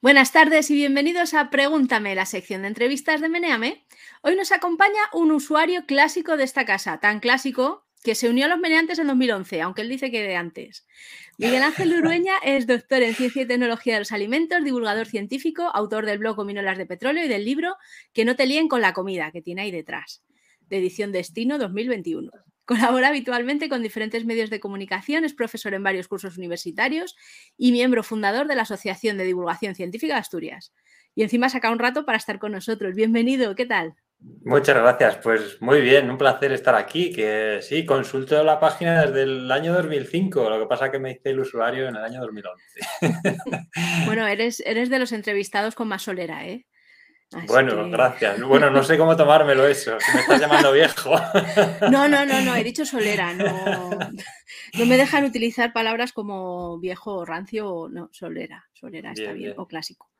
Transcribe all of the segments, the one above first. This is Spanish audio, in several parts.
Buenas tardes y bienvenidos a Pregúntame, la sección de entrevistas de Meneame. Hoy nos acompaña un usuario clásico de esta casa, tan clásico que se unió a los meneantes en 2011, aunque él dice que de antes. Miguel Ángel Urueña es doctor en Ciencia y Tecnología de los Alimentos, divulgador científico, autor del blog Cominolas de Petróleo y del libro Que no te líen con la comida, que tiene ahí detrás, de edición Destino 2021. Colabora habitualmente con diferentes medios de comunicación, es profesor en varios cursos universitarios y miembro fundador de la Asociación de Divulgación Científica de Asturias. Y encima saca un rato para estar con nosotros. Bienvenido, ¿qué tal? Muchas gracias, pues muy bien, un placer estar aquí, que sí, consulto la página desde el año 2005, lo que pasa que me hice el usuario en el año 2011. bueno, eres, eres de los entrevistados con más solera, ¿eh? Bueno, gracias. Bueno, no sé cómo tomármelo eso, me estás llamando viejo. No, no, no, no, he dicho solera, no, no me dejan utilizar palabras como viejo o rancio o no, solera, solera está bien, o clásico.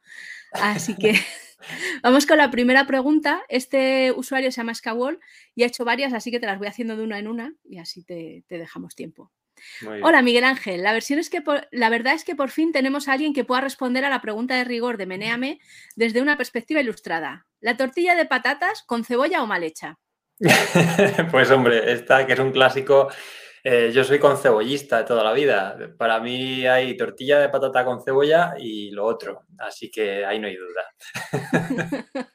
Así que vamos con la primera pregunta. Este usuario se llama Skawall y ha hecho varias, así que te las voy haciendo de una en una y así te dejamos tiempo. Hola Miguel Ángel, la, versión es que la verdad es que por fin tenemos a alguien que pueda responder a la pregunta de rigor de Meneame desde una perspectiva ilustrada. ¿La tortilla de patatas con cebolla o mal hecha? pues hombre, esta que es un clásico, eh, yo soy con cebollista de toda la vida. Para mí hay tortilla de patata con cebolla y lo otro, así que ahí no hay duda.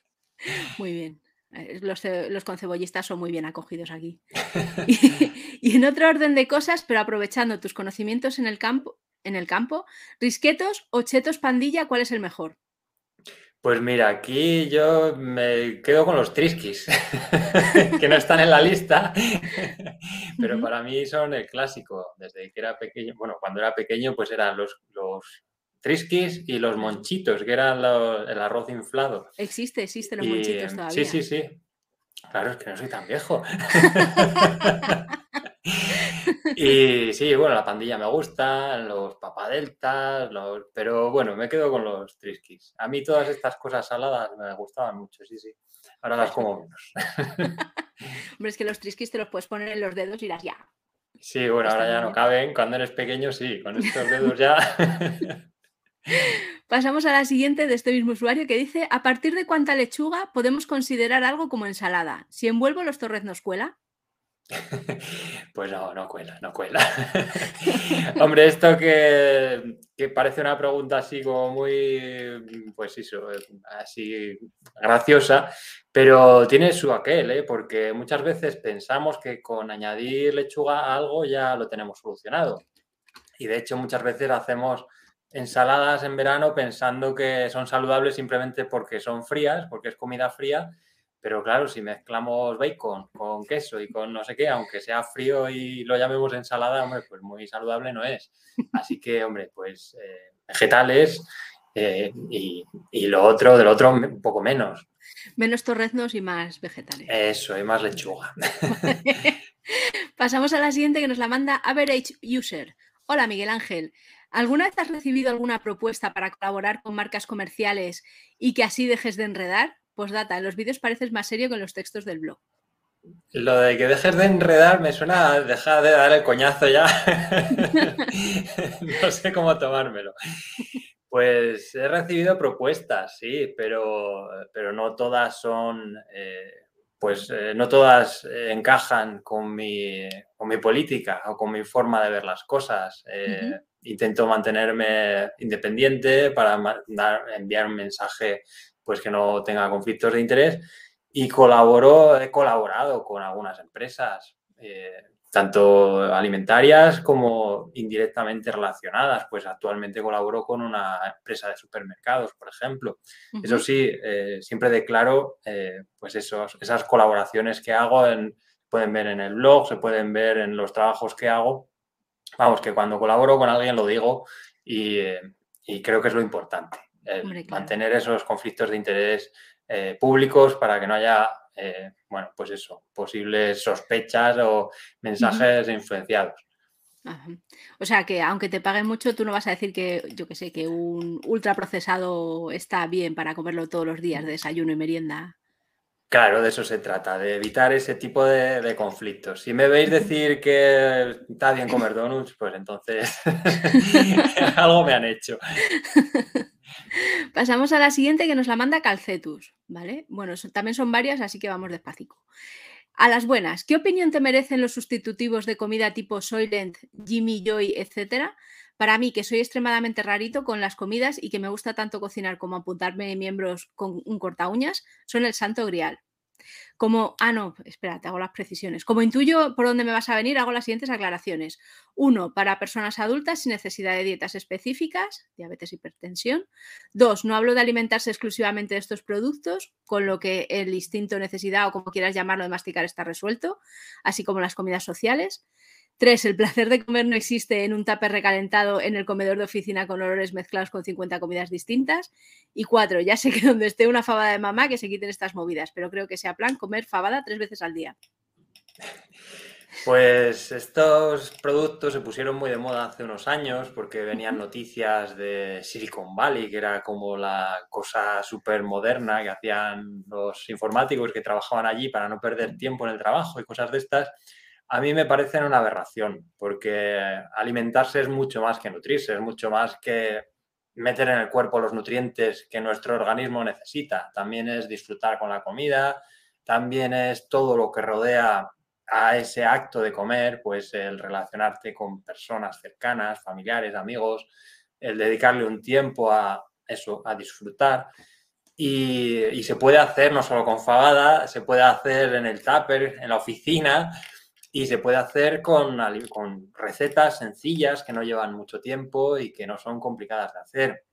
Muy bien. Eh, los, los, concebollistas son muy bien acogidos aquí. Y, en otro orden de cosas, pero aprovechando tus conocimientos en el campo, en el campo, risquetos o chetos pandilla, ¿cuál es el mejor? Pues mira, aquí yo me quedo con los triskis, que no están en la lista, pero para mí son el clásico. Desde que era pequeño, bueno, cuando era pequeño, pues eran los, los Triskis y los monchitos, que eran el arroz inflado. Existe, existe los monchitos todavía. Sí, sí, sí. Claro, es que no soy tan viejo. y sí, bueno, la pandilla me gusta, los papadeltas, los... pero bueno, me quedo con los triskis. A mí todas estas cosas saladas me gustaban mucho, sí, sí. Ahora las como menos. Hombre, es que los triskis te los puedes poner en los dedos y las ya. Sí, bueno, ahora ya no caben. Cuando eres pequeño, sí, con estos dedos ya. Pasamos a la siguiente de este mismo usuario que dice, ¿a partir de cuánta lechuga podemos considerar algo como ensalada? Si envuelvo los torreznos cuela. Pues no, no cuela, no cuela. Hombre, esto que, parece una pregunta así como muy, pues eso, así graciosa, pero tiene su aquel, ¿eh? porque muchas veces pensamos que con añadir lechuga a algo ya lo tenemos solucionado. Y de hecho muchas veces hacemos ensaladas en verano pensando que son saludables simplemente porque son frías, porque es comida fría, pero claro, si mezclamos bacon con queso y con no sé qué, aunque sea frío y lo llamemos ensalada, hombre, pues muy saludable no es. Así que, hombre, pues eh, vegetales eh, y, y, lo otro, del otro un poco menos. Menos torreznos y más vegetales. Eso, y más lechuga. Pasamos a la siguiente que nos la manda Average User. Hola Miguel Ángel. ¿Alguna vez has recibido alguna propuesta para colaborar con marcas comerciales y que así dejes de enredar? Pues data, en los vídeos pareces más serio que en los textos del blog. Lo de que dejes de enredar me suena a dejar de dar el coñazo ya. no sé cómo tomármelo. Pues he recibido propuestas, sí, pero, pero no todas son, eh, pues eh, no todas eh, encajan con mi, con mi, política o con mi forma de ver las cosas intento mantenerme independiente para enviar un mensaje pues que no tenga conflictos de interés y colaboro, he colaborado con algunas empresas, eh, tanto alimentarias como indirectamente relacionadas. Pues actualmente colaboro con una empresa de supermercados, por ejemplo. Eso sí, eh, siempre declaro eh, pues esos, esas colaboraciones que hago, en, pueden ver en el blog, se pueden ver en los trabajos que hago vamos, que cuando colaboro con alguien lo digo y, eh, creo que es lo importante, mantener esos conflictos de interés eh, públicos para que no haya, eh, bueno, pues eso, posibles sospechas o mensajes influenciados. O sea que aunque te paguen mucho, tú no vas a decir que, yo que sé, que un ultraprocesado está bien para comerlo todos los días de desayuno y merienda. Claro, de eso se trata, de evitar ese tipo de, conflictos. Si me veis decir que está bien comer donuts, pues entonces algo me han hecho. Pasamos a la siguiente que nos la manda Calcetus, ¿vale? Bueno, también son varias, así que vamos despacito. A las buenas, ¿qué opinión te merecen los sustitutivos de comida tipo Soylent, Jimmy Joy, etcétera? Para mí, que soy extremadamente rarito con las comidas y que me gusta tanto cocinar como apuntarme miembros con un corta uñas, son el santo grial. Como, ah, no, espera, te hago las precisiones. Como intuyo por dónde me vas a venir, hago las siguientes aclaraciones. Uno, para personas adultas sin necesidad de dietas específicas, diabetes, hipertensión. Dos, no hablo de alimentarse exclusivamente de estos productos, con lo que el instinto, necesidad o como quieras llamarlo de masticar está resuelto, así como las comidas sociales. Tres, el placer de comer no existe en un tupper recalentado en el comedor de oficina con olores mezclados con 50 comidas distintas. Y cuatro, ya sé que donde esté una fabada de mamá que se quiten estas movidas, pero creo que sea plan comer fabada tres veces al día. Pues estos productos se pusieron muy de moda hace unos años porque venían noticias de Silicon Valley, que era como la cosa súper moderna que hacían los informáticos que trabajaban allí para no perder tiempo en el trabajo y cosas de estas a mí me parecen una aberración, porque alimentarse es mucho más que nutrirse, es mucho más que meter en el cuerpo los nutrientes que nuestro organismo necesita. También es disfrutar con la comida, también es todo lo que rodea a ese acto de comer, pues el relacionarte con personas cercanas, familiares, amigos, el dedicarle un tiempo a eso, a disfrutar. Y, y se puede hacer no solo con fabada, se puede hacer en el tupper, en la oficina, y se puede hacer con, con recetas sencillas que no llevan mucho tiempo y que no son complicadas de hacer.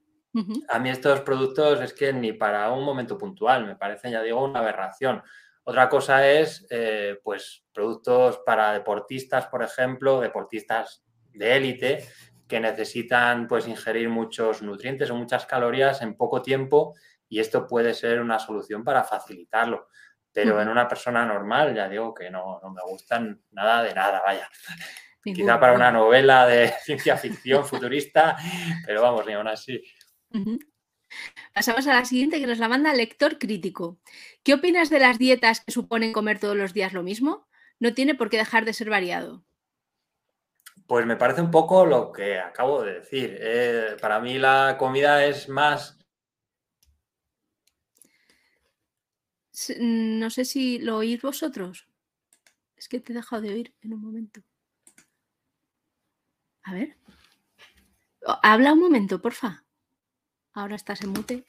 A mí estos productos es que ni para un momento puntual me parecen, ya digo, una aberración. Otra cosa es, eh, pues, productos para deportistas, por ejemplo, deportistas de élite, que necesitan, pues, ingerir muchos nutrientes o muchas calorías en poco tiempo y esto puede ser una solución para facilitarlo. Pero en una persona normal, ya digo que no, me gustan nada de nada, vaya. Quizá para una novela de ciencia ficción futurista, pero vamos, ni aún así. Pasamos a la siguiente que nos la manda lector crítico. ¿Qué opinas de las dietas que suponen comer todos los días lo mismo? No tiene por qué dejar de ser variado. Pues me parece un poco lo que acabo de decir. Eh, para mí la comida es más No sé si lo oís vosotros. Es que te he dejado de oír en un momento. A ver. Habla un momento, porfa. Ahora estás en mute.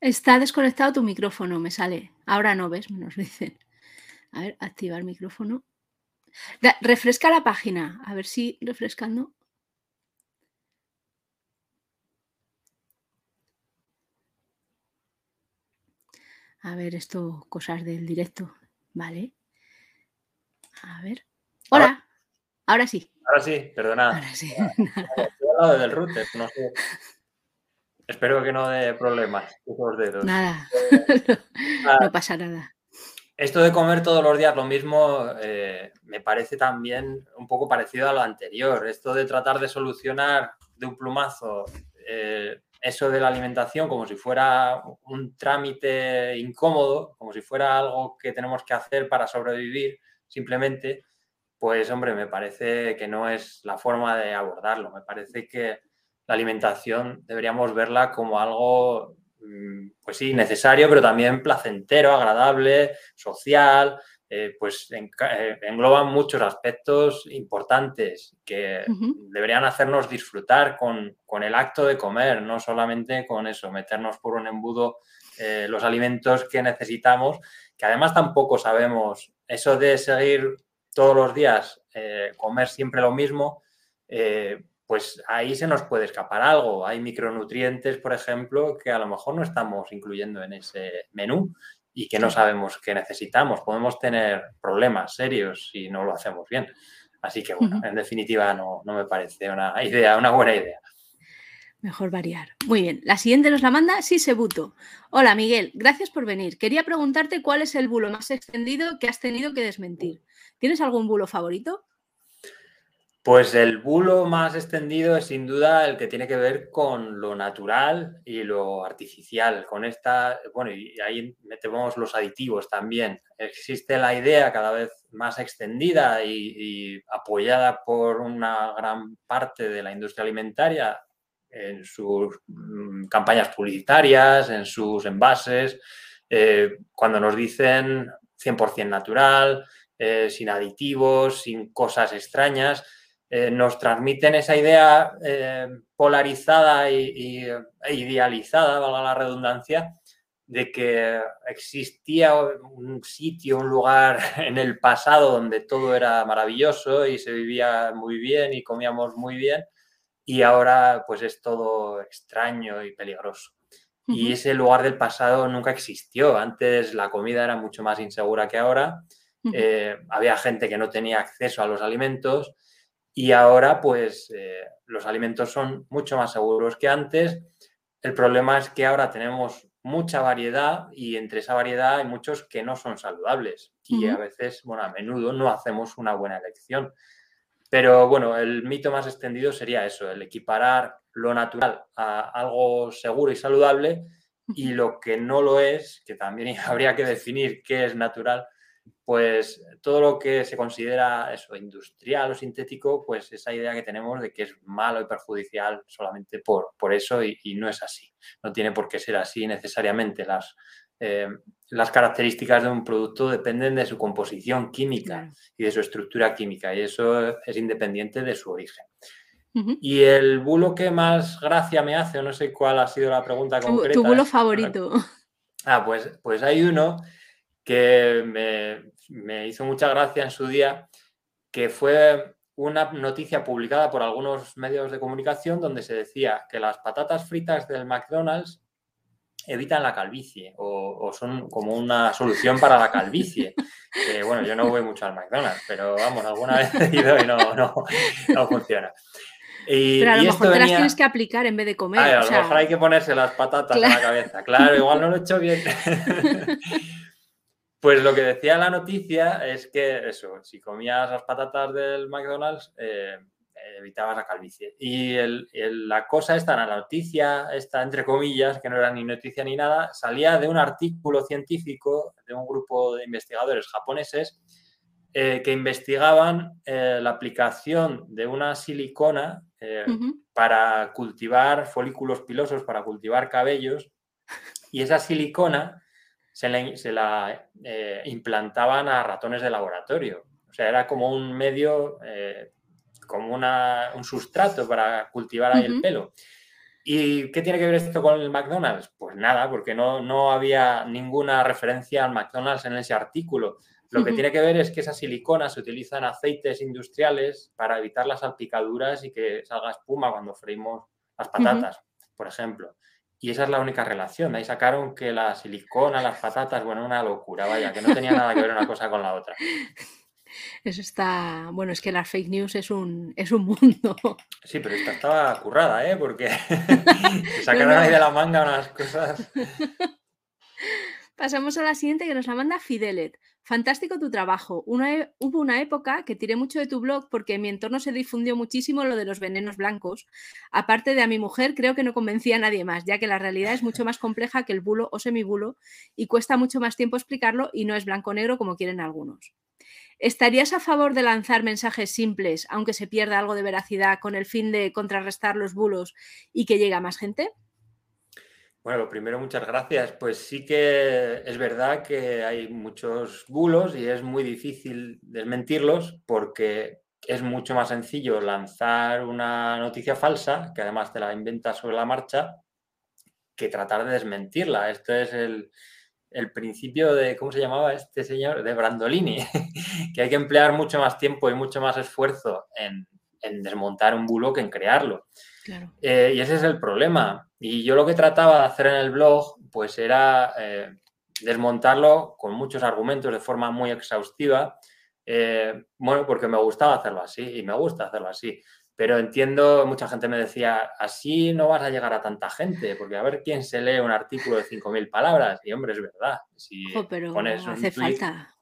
Está desconectado tu micrófono, me sale. Ahora no ves, nos dicen. A ver, activar micrófono. refresca la página. A ver si refrescando. A ver, esto, cosas del directo. Vale. A ver. Hola. Ahora sí. Ahora sí, perdona. Ahora sí. del router, no sé. Espero que no dé problemas. Dedos. Nada. no pasa nada. Esto de comer todos los días lo mismo eh, me parece también un poco parecido a lo anterior. Esto de tratar de solucionar de un plumazo eh, eso de la alimentación como si fuera un trámite incómodo, como si fuera algo que tenemos que hacer para sobrevivir simplemente, pues hombre, me parece que no es la forma de abordarlo. Me parece que la alimentación deberíamos verla como algo, mm, pues sí, necesario, pero también placentero, agradable, social, eh, pues eh, engloban muchos aspectos importantes que deberían hacernos disfrutar con, el acto de comer, no solamente con eso, meternos por un embudo eh, los alimentos que necesitamos, que además tampoco sabemos eso de seguir todos los días, comer siempre lo mismo, pues ahí se nos puede escapar algo. Hay micronutrientes, por ejemplo, que a lo mejor no estamos incluyendo en ese menú y que no sabemos qué necesitamos. Podemos tener problemas serios si no lo hacemos bien. Así que, bueno, en definitiva no, me parece una idea, una buena idea. Mejor variar. Muy bien. La siguiente nos la manda Sisebuto. Hola, Miguel. Gracias por venir. Quería preguntarte cuál es el bulo más extendido que has tenido que desmentir. ¿Tienes algún bulo favorito? Pues el bulo más extendido es sin duda el que tiene que ver con lo natural y lo artificial. Con esta, bueno, y ahí metemos los aditivos también. Existe la idea cada vez más extendida y, apoyada por una gran parte de la industria alimentaria en sus mm, campañas publicitarias, en sus envases, eh, cuando nos dicen 100% natural, eh, sin aditivos, sin cosas extrañas, eh, nos transmiten esa idea polarizada y, e idealizada, valga la redundancia, de que existía un sitio, un lugar en el pasado donde todo era maravilloso y se vivía muy bien y comíamos muy bien y ahora pues es todo extraño y peligroso. Y ese lugar del pasado nunca existió. Antes la comida era mucho más insegura que ahora. Eh, había gente que no tenía acceso a los alimentos y ahora pues eh, los alimentos son mucho más seguros que antes. El problema es que ahora tenemos mucha variedad y entre esa variedad hay muchos que no son saludables y a veces, bueno, a menudo no hacemos una buena elección. Pero bueno, el mito más extendido sería eso, el equiparar lo natural a algo seguro y saludable y lo que no lo es, que también habría que definir qué es natural, pues todo lo que se considera eso, industrial o sintético, pues esa idea que tenemos de que es malo y perjudicial solamente por, por eso y, no es así. No tiene por qué ser así necesariamente. Las, eh, las características de un producto dependen de su composición química y de su estructura química y eso es independiente de su origen. Y el bulo que más gracia me hace, o no sé cuál ha sido la pregunta concreta. Tu bulo favorito. Ah, pues, pues hay uno que me, me hizo mucha gracia en su día, que fue una noticia publicada por algunos medios de comunicación donde se decía que las patatas fritas del McDonald's evitan la calvicie o, son como una solución para la calvicie. bueno, yo no voy mucho al McDonald's, pero vamos, alguna vez he ido y no, no, no funciona. Y, pero a lo mejor te las tienes que aplicar en vez de comer. a lo mejor hay que ponerse las patatas en la cabeza. Claro, igual no lo he hecho bien. Pues lo que decía la noticia es que eso, si comías las patatas del McDonald's, eh, evitabas la calvicie. Y la cosa esta, la noticia, esta entre comillas, que no era ni noticia ni nada, salía de un artículo científico de un grupo de investigadores japoneses eh, que investigaban eh, la aplicación de una silicona para cultivar folículos pilosos, para cultivar cabellos. Y esa silicona se la, eh, implantaban a ratones de laboratorio. O sea, era como un medio, eh, como un sustrato para cultivar ahí el pelo. ¿Y qué tiene que ver esto con el McDonald's? Pues nada, porque no, no había ninguna referencia al McDonald's en ese artículo. Lo que tiene que ver es que esas siliconas se utilizan aceites industriales para evitar las salpicaduras y que salga espuma cuando freímos las patatas, por ejemplo. Y esa es la única relación. ahí sacaron que la silicona, las patatas, bueno, una locura, vaya, que no tenía nada que ver una cosa con la otra. Eso está. Bueno, es que las fake news es un, es un mundo. Sí, pero esta estaba currada, ¿eh? Porque sacaron ahí de la manga unas cosas. Pasamos a la siguiente que nos la manda Fidelet. Fantástico tu trabajo. E, hubo una época que tiré mucho de tu blog porque en mi entorno se difundió muchísimo lo de los venenos blancos. Aparte de a mi mujer, creo que no convencía a nadie más, ya que la realidad es mucho más compleja que el bulo o semibulo y cuesta mucho más tiempo explicarlo y no es blanco-negro como quieren algunos. ¿Estarías a favor de lanzar mensajes simples, aunque se pierda algo de veracidad, con el fin de contrarrestar los bulos y que llegue a más gente? Bueno, lo primero, muchas gracias. Pues sí que es verdad que hay muchos bulos y es muy difícil desmentirlos porque es mucho más sencillo lanzar una noticia falsa, que además te la inventas sobre la marcha, que tratar de desmentirla. Esto es el, principio de, ¿cómo se llamaba este señor? De Brandolini, que hay que emplear mucho más tiempo y mucho más esfuerzo en, en desmontar un bulo que en crearlo. Eh, y ese es el problema. Y yo lo que trataba de hacer en el blog, pues era eh, desmontarlo con muchos argumentos de forma muy exhaustiva. Eh, bueno, porque me gustaba hacerlo así y me gusta hacerlo así. Pero entiendo, mucha gente me decía, así no vas a llegar a tanta gente, porque a ver quién se lee un artículo de 5.000 palabras. Y hombre, es verdad. Si pero pones hace falta.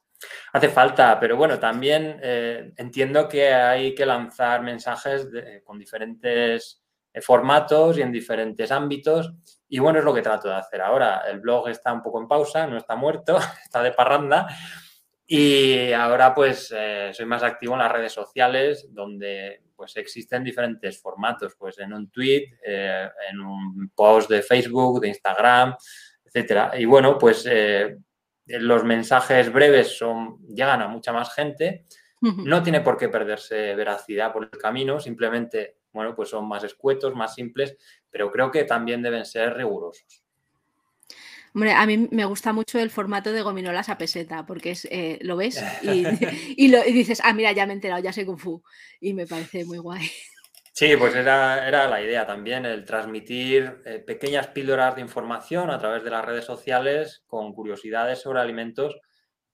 Hace falta, pero bueno, también entiendo que hay que lanzar mensajes con diferentes formatos y en diferentes ámbitos. Y bueno, es lo que trato de hacer ahora. El blog está un poco en pausa, no está muerto, está de parranda, Y ahora pues eh, soy más activo en las redes sociales donde pues existen diferentes formatos, pues en un tweet, eh, en un post de Facebook, de Instagram, etcétera. Y bueno, pues eh, los mensajes breves son, llegan a mucha más gente. No tiene por qué perderse veracidad por el camino, simplemente, bueno, pues son más escuetos, más simples, pero creo que también deben ser rigurosos. Hombre, a mí me gusta mucho el formato de gominolas a peseta, porque es, eh, lo ves y, lo, dices, ah, mira, ya me he enterado, ya sé Kung Fu. Y me parece muy guay. Sí, pues era, era la idea también, el transmitir eh, pequeñas píldoras de información a través de las redes sociales con curiosidades sobre alimentos,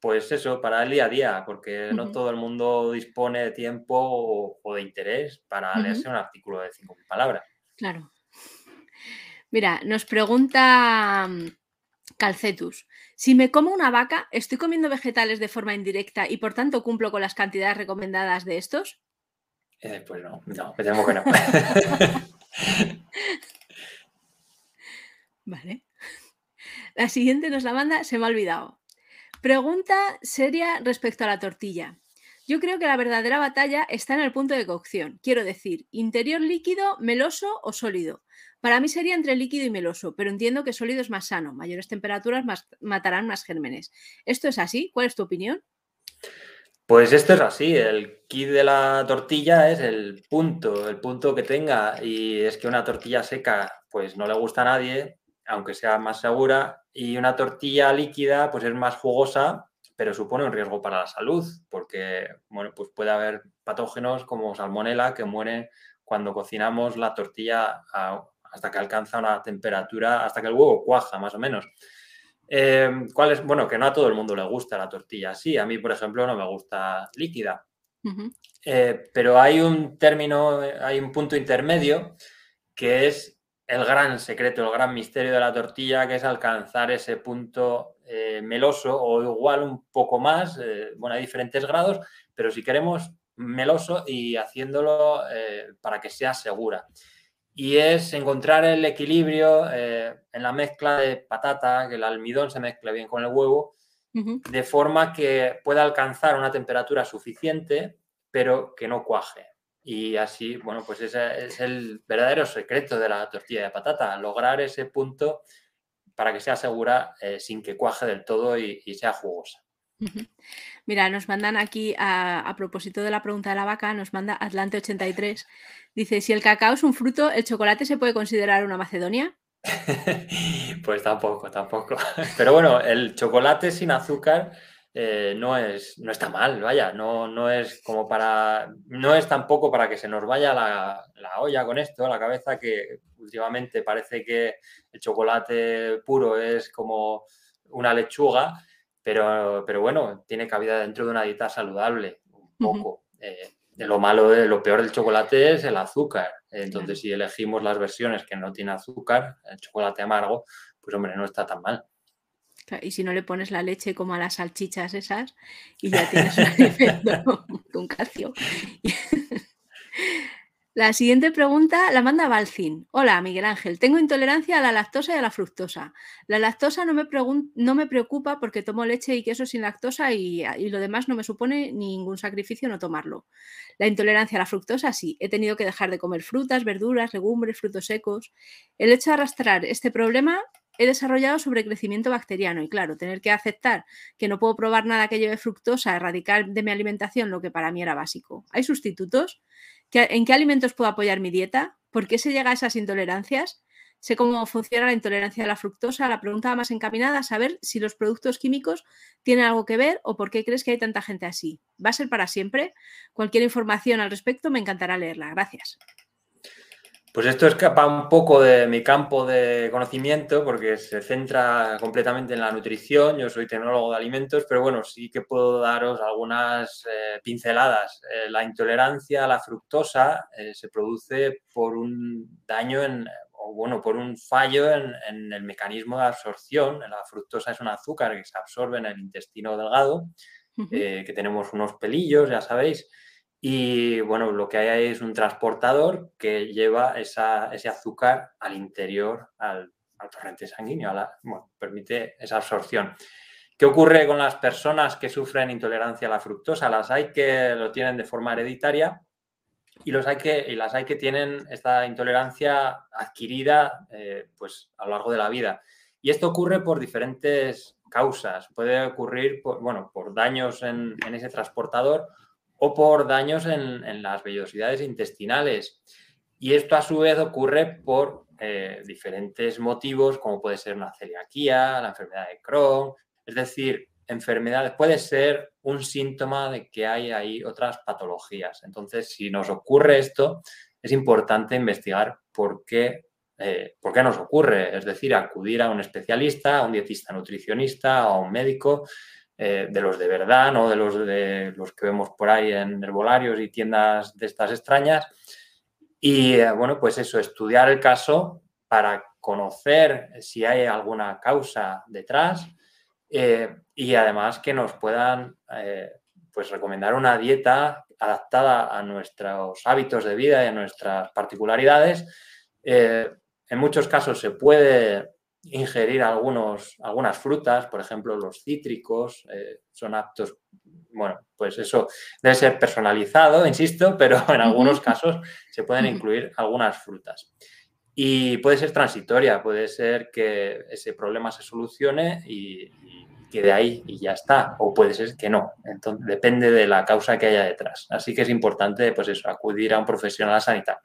pues eso, para el día a día, porque no todo el mundo dispone de tiempo o, de interés para leerse un artículo de 5.000 palabras. Claro. Mira, nos pregunta Calcetus. Si me como una vaca, ¿estoy comiendo vegetales de forma indirecta y por tanto cumplo con las cantidades recomendadas de estos? Eh, pues no, no, me temo que no. vale. La siguiente nos la manda, se me ha olvidado. Pregunta seria respecto a la tortilla. Yo creo que la verdadera batalla está en el punto de cocción. Quiero decir, interior líquido, meloso o sólido. Para mí sería entre líquido y meloso, pero entiendo que sólido es más sano. Mayores temperaturas matarán más gérmenes. ¿Esto es así? ¿Cuál es tu opinión? Pues esto es así. El kit de la tortilla es el punto, el punto que tenga. Y es que una tortilla seca, pues no le gusta a nadie, aunque sea más segura. Y una tortilla líquida, pues es más jugosa, pero supone un riesgo para la salud, porque bueno, pues puede haber patógenos como salmonela que mueren cuando cocinamos la tortilla a hasta que alcanza una temperatura, hasta que el huevo cuaja, más o menos. Eh, ¿Cuál es? Bueno, que no a todo el mundo le gusta la tortilla Sí, A mí, por ejemplo, no me gusta líquida. Eh, pero hay un término, hay un punto intermedio que es el gran secreto, el gran misterio de la tortilla, que es alcanzar ese punto eh, meloso o igual un poco más, bueno, hay diferentes grados, pero si queremos meloso y haciéndolo para que sea segura y es encontrar el equilibrio eh, en la mezcla de patata, que el almidón se mezcle bien con el huevo, de forma que pueda alcanzar una temperatura suficiente, pero que no cuaje. Y así, bueno, pues ese es el verdadero secreto de la tortilla de patata, lograr ese punto para que sea segura eh, sin que cuaje del todo y, sea jugosa. Mira, nos mandan aquí, a, propósito de la pregunta de la vaca, nos manda Atlante83. Dice, si el cacao es un fruto, ¿el chocolate se puede considerar una Macedonia? pues tampoco, tampoco. Pero bueno, el chocolate sin azúcar eh, no, es, no está mal, vaya, no, no es como para, no es tampoco para que se nos vaya la, la olla con esto, la cabeza, que últimamente parece que el chocolate puro es como una lechuga pero, pero bueno, tiene cabida dentro de una dieta saludable, un poco. Eh, lo malo, de, lo peor del chocolate es el azúcar. Entonces, si elegimos las versiones que no tienen azúcar, el chocolate amargo, pues hombre, no está tan mal. Y si no le pones la leche como a las salchichas esas, y ya tienes un alimento con calcio. La siguiente pregunta la manda Balcin. Hola, Miguel Ángel. Tengo intolerancia a la lactosa y a la fructosa. La lactosa no me, no me preocupa porque tomo leche y queso sin lactosa y, y, lo demás no me supone ningún sacrificio no tomarlo. La intolerancia a la fructosa sí. He tenido que dejar de comer frutas, verduras, legumbres, frutos secos. El hecho de arrastrar este problema he desarrollado sobrecrecimiento bacteriano y claro, tener que aceptar que no puedo probar nada que lleve fructosa, erradicar de mi alimentación lo que para mí era básico. ¿Hay sustitutos? ¿En qué alimentos puedo apoyar mi dieta? ¿Por qué se llega a esas intolerancias? Sé cómo funciona la intolerancia a la fructosa. La pregunta más encaminada a saber si los productos químicos tienen algo que ver o por qué crees que hay tanta gente así. ¿Va a ser para siempre? Cualquier información al respecto me encantará leerla. Gracias. Pues esto escapa un poco de mi campo de conocimiento porque se centra completamente en la nutrición. Yo soy tecnólogo de alimentos, pero bueno, sí que puedo daros algunas eh, pinceladas. Eh, la intolerancia a la fructosa eh, se produce por un daño en, o bueno, por un fallo en, el mecanismo de absorción. La fructosa es un azúcar que se absorbe en el intestino delgado, que tenemos unos pelillos, ya sabéis. Y bueno, lo que hay ahí es un transportador que lleva ese azúcar al interior, al, torrente sanguíneo, bueno, permite esa absorción. ¿Qué ocurre con las personas que sufren intolerancia a la fructosa? Las hay que lo tienen de forma hereditaria y, los hay que, y las hay que tienen esta intolerancia adquirida eh, pues, a lo largo de la vida. Y esto ocurre por diferentes causas. Puede ocurrir por, bueno, por daños en, ese transportador o por daños en, las vellosidades intestinales. Y esto a su vez ocurre por eh, diferentes motivos, como puede ser una celiaquía, la enfermedad de Crohn, es decir, enfermedades, puede ser un síntoma de que hay ahí otras patologías. Entonces, si nos ocurre esto, es importante investigar por qué, eh, por qué nos ocurre, es decir, acudir a un especialista, a un dietista nutricionista, a un médico, eh, de los de verdad, no de los de los que vemos por ahí en herbolarios y tiendas de estas extrañas. Y eh, bueno, pues eso, estudiar el caso para conocer si hay alguna causa detrás eh, y además que nos puedan pues recomendar una dieta adaptada a nuestros hábitos de vida y a nuestras particularidades. En muchos casos se puede ingerir algunos, algunas frutas, por ejemplo, los cítricos son aptos, bueno, pues eso debe ser personalizado, insisto, pero en algunos casos se pueden incluir algunas frutas. Y puede ser transitoria, puede ser que ese problema se solucione y, quede ahí y ya está, o puede ser que no. Entonces, depende de la causa que haya detrás. Así que es importante, pues eso, acudir a un profesional sanitario.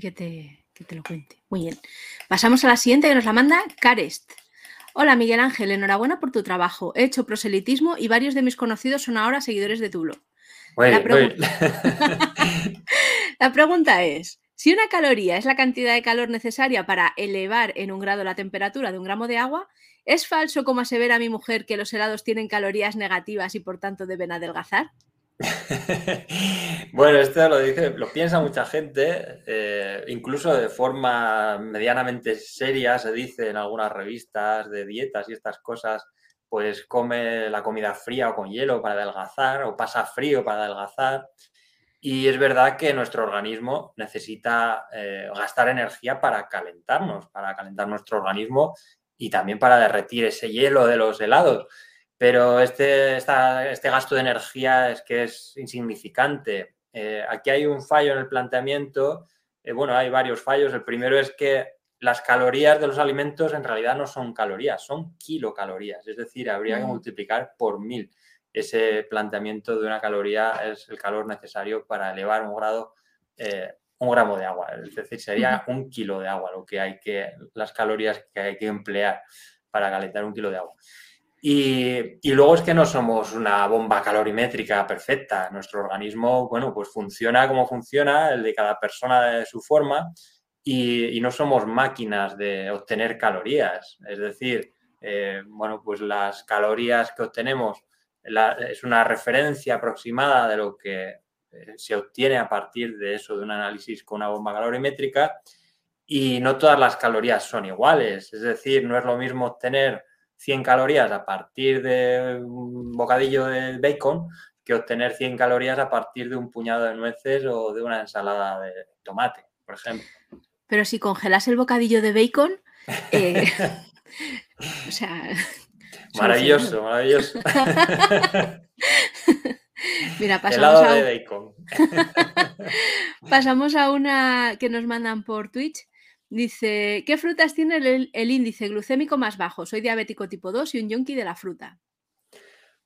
Que te, que te lo cuente. Muy bien. Pasamos a la siguiente que nos la manda Carest. Hola Miguel Ángel, enhorabuena por tu trabajo. He hecho proselitismo y varios de mis conocidos son ahora seguidores de Tulo. la, la pregunta es, si una caloría es la cantidad de calor necesaria para elevar en un grado la temperatura de un gramo de agua, ¿es falso como asevera mi mujer que los helados tienen calorías negativas y por tanto deben adelgazar? bueno, esto lo dice, lo piensa mucha gente, eh, incluso de forma medianamente seria se dice en algunas revistas de dietas y estas cosas, pues come la comida fría o con hielo para adelgazar o pasa frío para adelgazar. Y es verdad que nuestro organismo necesita eh, gastar energía para calentarnos, para calentar nuestro organismo y también para derretir ese hielo de los helados. Pero este, este gasto de energía es que es insignificante. Eh, aquí hay un fallo en el planteamiento. Eh, bueno, hay varios fallos. El primero es que las calorías de los alimentos en realidad no son calorías, son kilocalorías. Es decir, habría que mm. multiplicar por mil ese planteamiento de una caloría es el calor necesario para elevar un grado, eh, un gramo de agua. Es decir, sería un kilo de agua lo que hay que, las calorías que hay que emplear para calentar un kilo de agua. Y, luego es que no somos una bomba calorimétrica perfecta. Nuestro organismo, bueno, pues funciona como funciona, el de cada persona de su forma, y, no somos máquinas de obtener calorías. Es decir, eh, bueno, pues las calorías que obtenemos es una referencia aproximada de lo que eh, se obtiene a partir de eso, de un análisis con una bomba calorimétrica, y no todas las calorías son iguales. Es decir, no es lo mismo obtener 100 calorías a partir de un bocadillo de bacon que obtener 100 calorías a partir de un puñado de nueces o de una ensalada de tomate, por ejemplo. Pero si congelas el bocadillo de bacon, eh, o sea, Maravilloso, maravilloso. Mira, pasamos a... pasamos a una que nos mandan por Twitch. Dice, ¿qué frutas tiene el, índice glucémico más bajo? Soy diabético tipo 2 y un yonki de la fruta.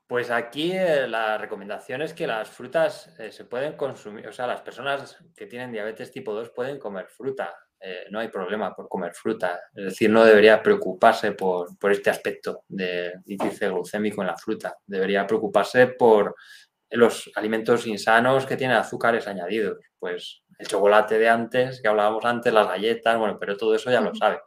Pues aquí eh, la recomendación es que las frutas eh, se pueden consumir, o sea, las personas que tienen diabetes tipo 2 pueden comer fruta. Eh, no hay problema por comer fruta. Es decir, no debería preocuparse por, este aspecto de índice glucémico en la fruta. Debería preocuparse por los alimentos insanos que tienen azúcares añadidos. Pues el chocolate de antes, que hablábamos antes, las galletas, bueno, pero todo eso ya lo sabe.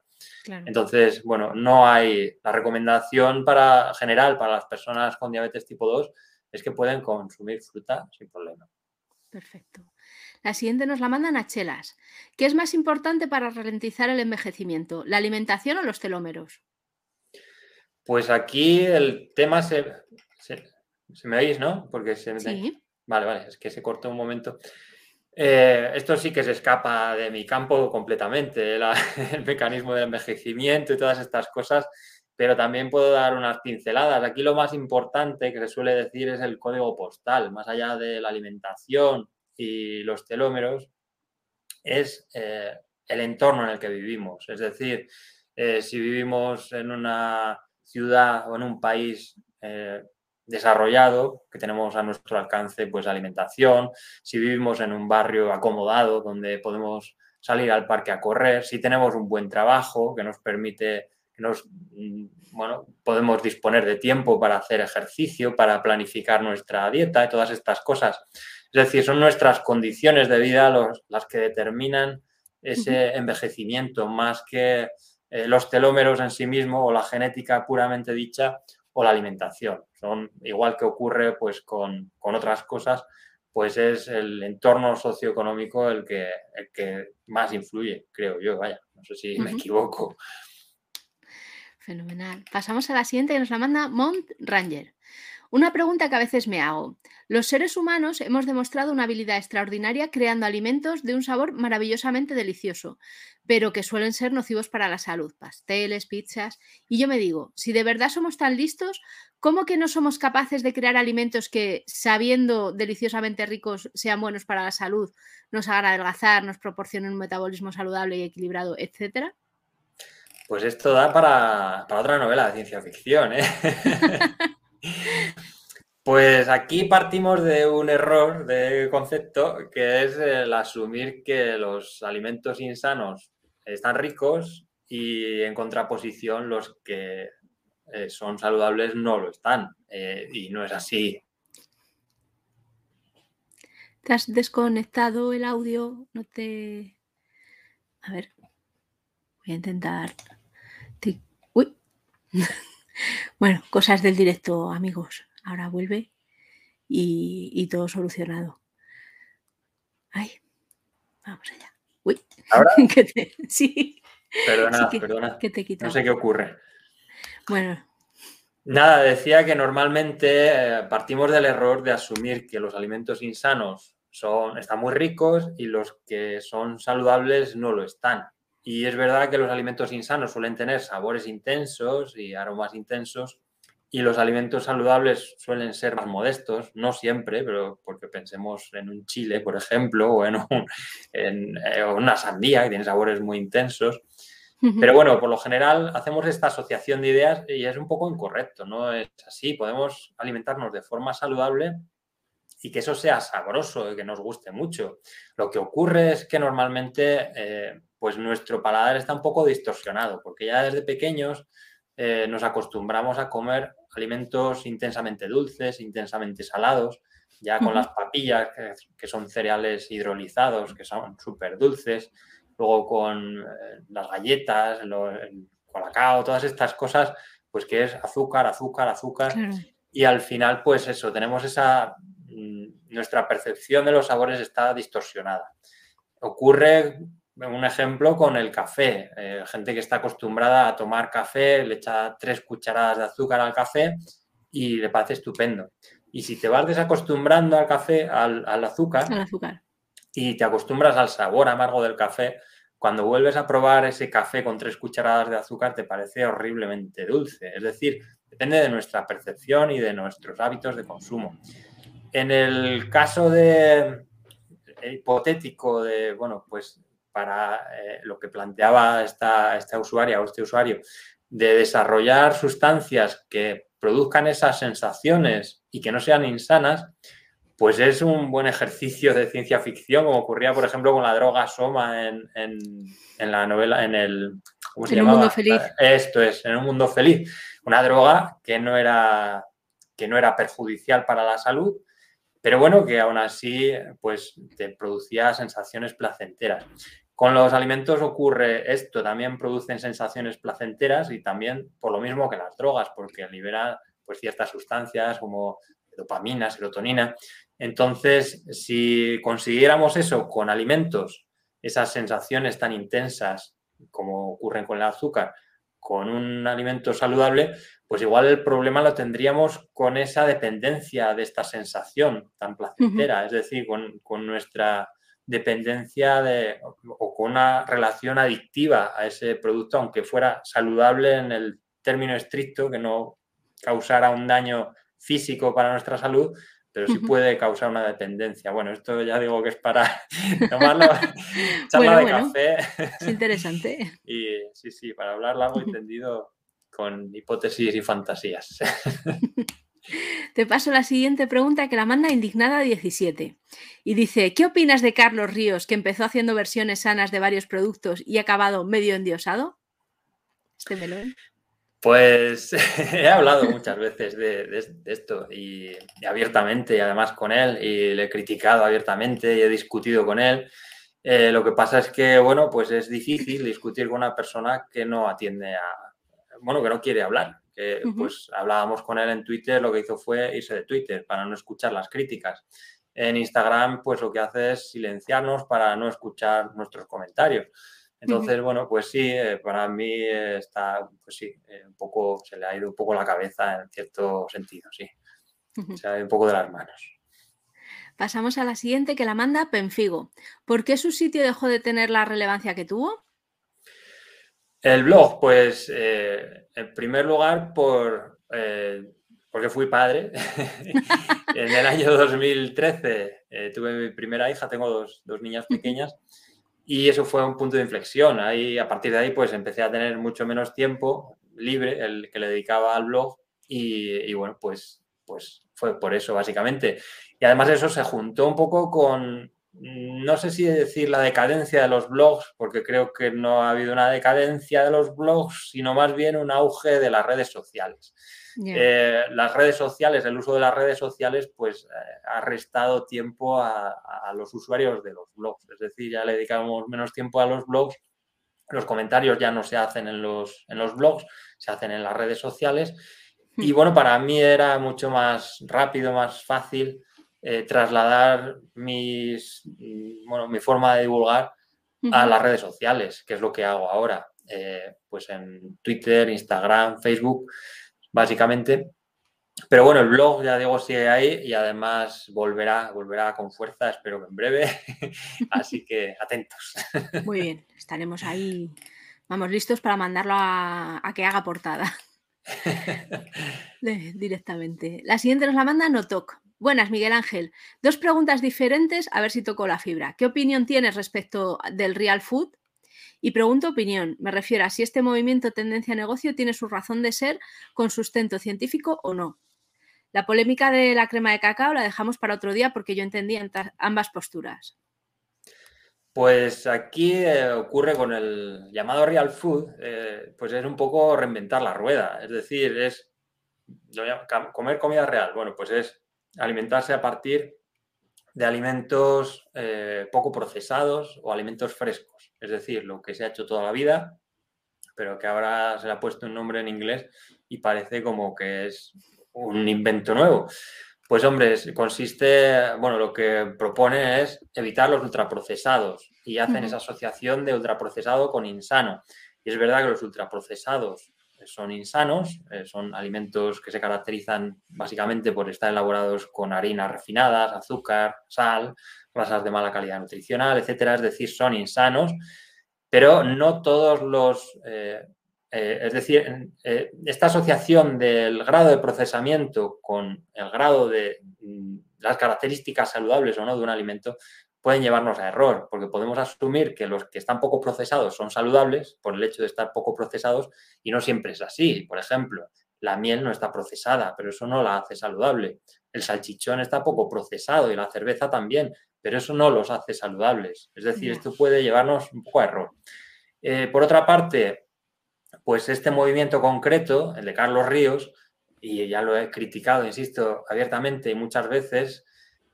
Entonces, bueno, no hay la recomendación para general para las personas con diabetes tipo 2 es que pueden consumir fruta sin problema. Perfecto. La siguiente nos la mandan a Chelas. ¿Qué es más importante para ralentizar el envejecimiento, la alimentación o los telómeros? Pues aquí el tema se, me oís, ¿no? Porque se sí. Vale, vale, es que se cortó un momento. Eh, esto sí que se escapa de mi campo completamente, el mecanismo del envejecimiento y todas estas cosas, pero también puedo dar unas pinceladas. Aquí lo más importante que se suele decir es el código postal, más allá de la alimentación y los telómeros, es eh, el entorno en el que vivimos. Es decir, eh, si vivimos en una ciudad o en un país desarrollado, que tenemos a nuestro alcance pues alimentación, si vivimos en un barrio acomodado donde podemos salir al parque a correr, si tenemos un buen trabajo que nos permite, que nos, mm, bueno, podemos disponer de tiempo para hacer ejercicio, para planificar nuestra dieta y todas estas cosas. Es decir, son nuestras condiciones de vida las que determinan ese envejecimiento más que eh, los telómeros en sí mismos o la genética puramente dicha o la alimentación. Son igual que ocurre pues con, otras cosas, pues es el entorno socioeconómico el que, el que más influye, creo yo, vaya, no sé si me equivoco. Fenomenal. Pasamos a la siguiente que nos la manda Mont Ranger. Una pregunta que a veces me hago. Los seres humanos hemos demostrado una habilidad extraordinaria creando alimentos de un sabor maravillosamente delicioso, pero que suelen ser nocivos para la salud, pasteles, pizzas. Y yo me digo, si de verdad somos tan listos, ¿cómo que no somos capaces de crear alimentos que, sabiendo deliciosamente ricos, sean buenos para la salud, nos hagan adelgazar, nos proporcionen un metabolismo saludable y equilibrado, etcétera? Pues esto da para, para otra novela de ciencia ficción, ¿eh? Pues aquí partimos de un error de concepto que es el asumir que los alimentos insanos están ricos y en contraposición los que eh, son saludables no lo están. Eh, y no es así. ¿Te has desconectado el audio? No te. A ver. Voy a intentar. Uy. Bueno, cosas del directo, amigos. Ahora vuelve y, todo solucionado. Ay, vamos allá. Uy, ¿Ahora? sí. Perdona, perdona. no sé qué ocurre. Bueno. Nada, decía que normalmente eh, partimos del error de asumir que los alimentos insanos son, están muy ricos y los que son saludables no lo están. Y es verdad que los alimentos insanos suelen tener sabores intensos y aromas intensos y los alimentos saludables suelen ser más modestos, no siempre, pero porque pensemos en un chile, por ejemplo, o en, eh, una sandía que tiene sabores muy intensos. Pero bueno, por lo general hacemos esta asociación de ideas y es un poco incorrecto, no es así. Podemos alimentarnos de forma saludable y que eso sea sabroso y que nos guste mucho. Lo que ocurre es que normalmente eh, pues nuestro paladar está un poco distorsionado, porque ya desde pequeños eh, nos acostumbramos a comer alimentos intensamente dulces, intensamente salados, ya con las papillas, que, son cereales hidrolizados, que son súper dulces, luego con eh, las galletas, el colacao, todas estas cosas, pues que es azúcar, azúcar, azúcar. Y al final, pues eso, tenemos esa, mm, nuestra percepción de los sabores está distorsionada. Ocurre un ejemplo con el café. Eh, gente que está acostumbrada a tomar café, le echa tres cucharadas de azúcar al café y le parece estupendo. Y si te vas desacostumbrando al café, al, azúcar, y te acostumbras al sabor amargo del café, cuando vuelves a probar ese café con tres cucharadas de azúcar te parece horriblemente dulce. Es decir, depende de nuestra percepción y de nuestros hábitos de consumo. En el caso de hipotético de, bueno, pues para eh, lo que planteaba esta, esta usuaria o este usuario, de desarrollar sustancias que produzcan esas sensaciones y que no sean insanas, pues es un buen ejercicio de ciencia ficción, como ocurría, por ejemplo, con la droga Soma en, la novela, en el... ¿Cómo se en un mundo feliz. Esto es, en un mundo feliz. Una droga que no era, que no era perjudicial para la salud, pero bueno, que aún así pues te producía sensaciones placenteras. Con los alimentos ocurre esto, también producen sensaciones placenteras y también por lo mismo que las drogas, porque liberan pues ciertas sustancias como dopamina, serotonina. Entonces, si consiguiéramos eso con alimentos, esas sensaciones tan intensas como ocurren con el azúcar, con un alimento saludable, pues igual el problema lo tendríamos con esa dependencia de esta sensación tan placentera, es decir, con, nuestra dependencia de, o con una relación adictiva a ese producto, aunque fuera saludable en el término estricto, que no causara un daño físico para nuestra salud, pero sí puede causar una dependencia. Bueno, esto ya digo que es para tomarlo, charla de café. Es interesante. y sí, sí, para hablar largo y tendido con hipótesis y fantasías. Te paso la siguiente pregunta que la manda Indignada 17 y dice, ¿qué opinas de Carlos Ríos que empezó haciendo versiones sanas de varios productos y ha acabado medio endiosado? Este melón. Pues he hablado muchas veces de, esto y, abiertamente y además con él y le he criticado abiertamente y he discutido con él. Eh, lo que pasa es que, bueno, pues es difícil discutir con una persona que no atiende a, bueno, que no quiere hablar. Que, Pues hablábamos con él en Twitter, lo que hizo fue irse de Twitter para no escuchar las críticas. En Instagram, pues lo que hace es silenciarnos para no escuchar nuestros comentarios. Entonces, bueno, pues sí, eh, para mí está, pues sí, eh, un poco, se le ha ido un poco la cabeza en cierto sentido, sí. Se ha ido un poco de las manos. Pasamos a la siguiente que la manda Penfigo. ¿Por qué su sitio dejó de tener la relevancia que tuvo? El blog, pues, eh, en primer lugar, por, porque fui padre. en el año 2013 tuve mi primera hija, tengo dos, dos niñas pequeñas. Y eso fue un punto de inflexión. Ahí, a partir de ahí, pues empecé a tener mucho menos tiempo libre, el que le dedicaba al blog. Y, bueno, pues, pues fue por eso, básicamente. Y además eso se juntó un poco con, no sé si decir la decadencia de los blogs, porque creo que no ha habido una decadencia de los blogs, sino más bien un auge de las redes sociales. Eh, las redes sociales, el uso de las redes sociales, pues eh, ha restado tiempo a, los usuarios de los blogs. Es decir, ya le dedicamos menos tiempo a los blogs. Los comentarios ya no se hacen en los, en los blogs, se hacen en las redes sociales. Y hmm. bueno, para mí era mucho más rápido, más fácil eh, trasladar mis, bueno, mi forma de divulgar a las redes sociales, que es lo que hago ahora. pues en Twitter, Instagram, Facebook básicamente. Pero bueno, el blog, ya digo, sigue ahí y además volverá, volverá con fuerza, espero que en breve. Así que atentos. Muy bien, estaremos ahí, vamos, listos para mandarlo a, que haga portada. Directamente. La siguiente nos la manda Notok. Buenas, Miguel Ángel. Dos preguntas diferentes, a ver si tocó la fibra. ¿Qué opinión tienes respecto del real food y pregunto opinión, me refiero a si este movimiento tendencia a negocio tiene su razón de ser con sustento científico o no. La polémica de la crema de cacao la dejamos para otro día porque yo entendía ambas posturas. Pues aquí eh, ocurre con el llamado real food, eh, pues es un poco reinventar la rueda, es decir, es comer comida real. Bueno, pues es alimentarse a partir de alimentos eh, poco procesados o alimentos frescos, es decir, lo que se ha hecho toda la vida, pero que ahora se le ha puesto un nombre en inglés y parece como que es un invento nuevo. Pues hombre, consiste, bueno, lo que propone es evitar los ultraprocesados y hacen esa asociación de ultraprocesado con insano. Y es verdad que los ultraprocesados son insanos, eh, son alimentos que se caracterizan básicamente por estar elaborados con harinas refinadas, azúcar, sal, grasas de mala calidad nutricional, etcétera, es decir, son insanos, pero no todos los... Eh, eh, es decir, esta asociación del grado de procesamiento con el grado de mm, las características saludables o no de un alimento pueden llevarnos a error, porque podemos asumir que los que están poco procesados son saludables por el hecho de estar poco procesados y no siempre es así. Por ejemplo, la miel no está procesada, pero eso no la hace saludable. El salchichón está poco procesado y la cerveza también, pero eso no los hace saludables. Es decir, esto puede llevarnos un poco a error. Eh, por otra parte, pues este movimiento concreto, el de Carlos Ríos, y ya lo he criticado, insisto, abiertamente y muchas veces,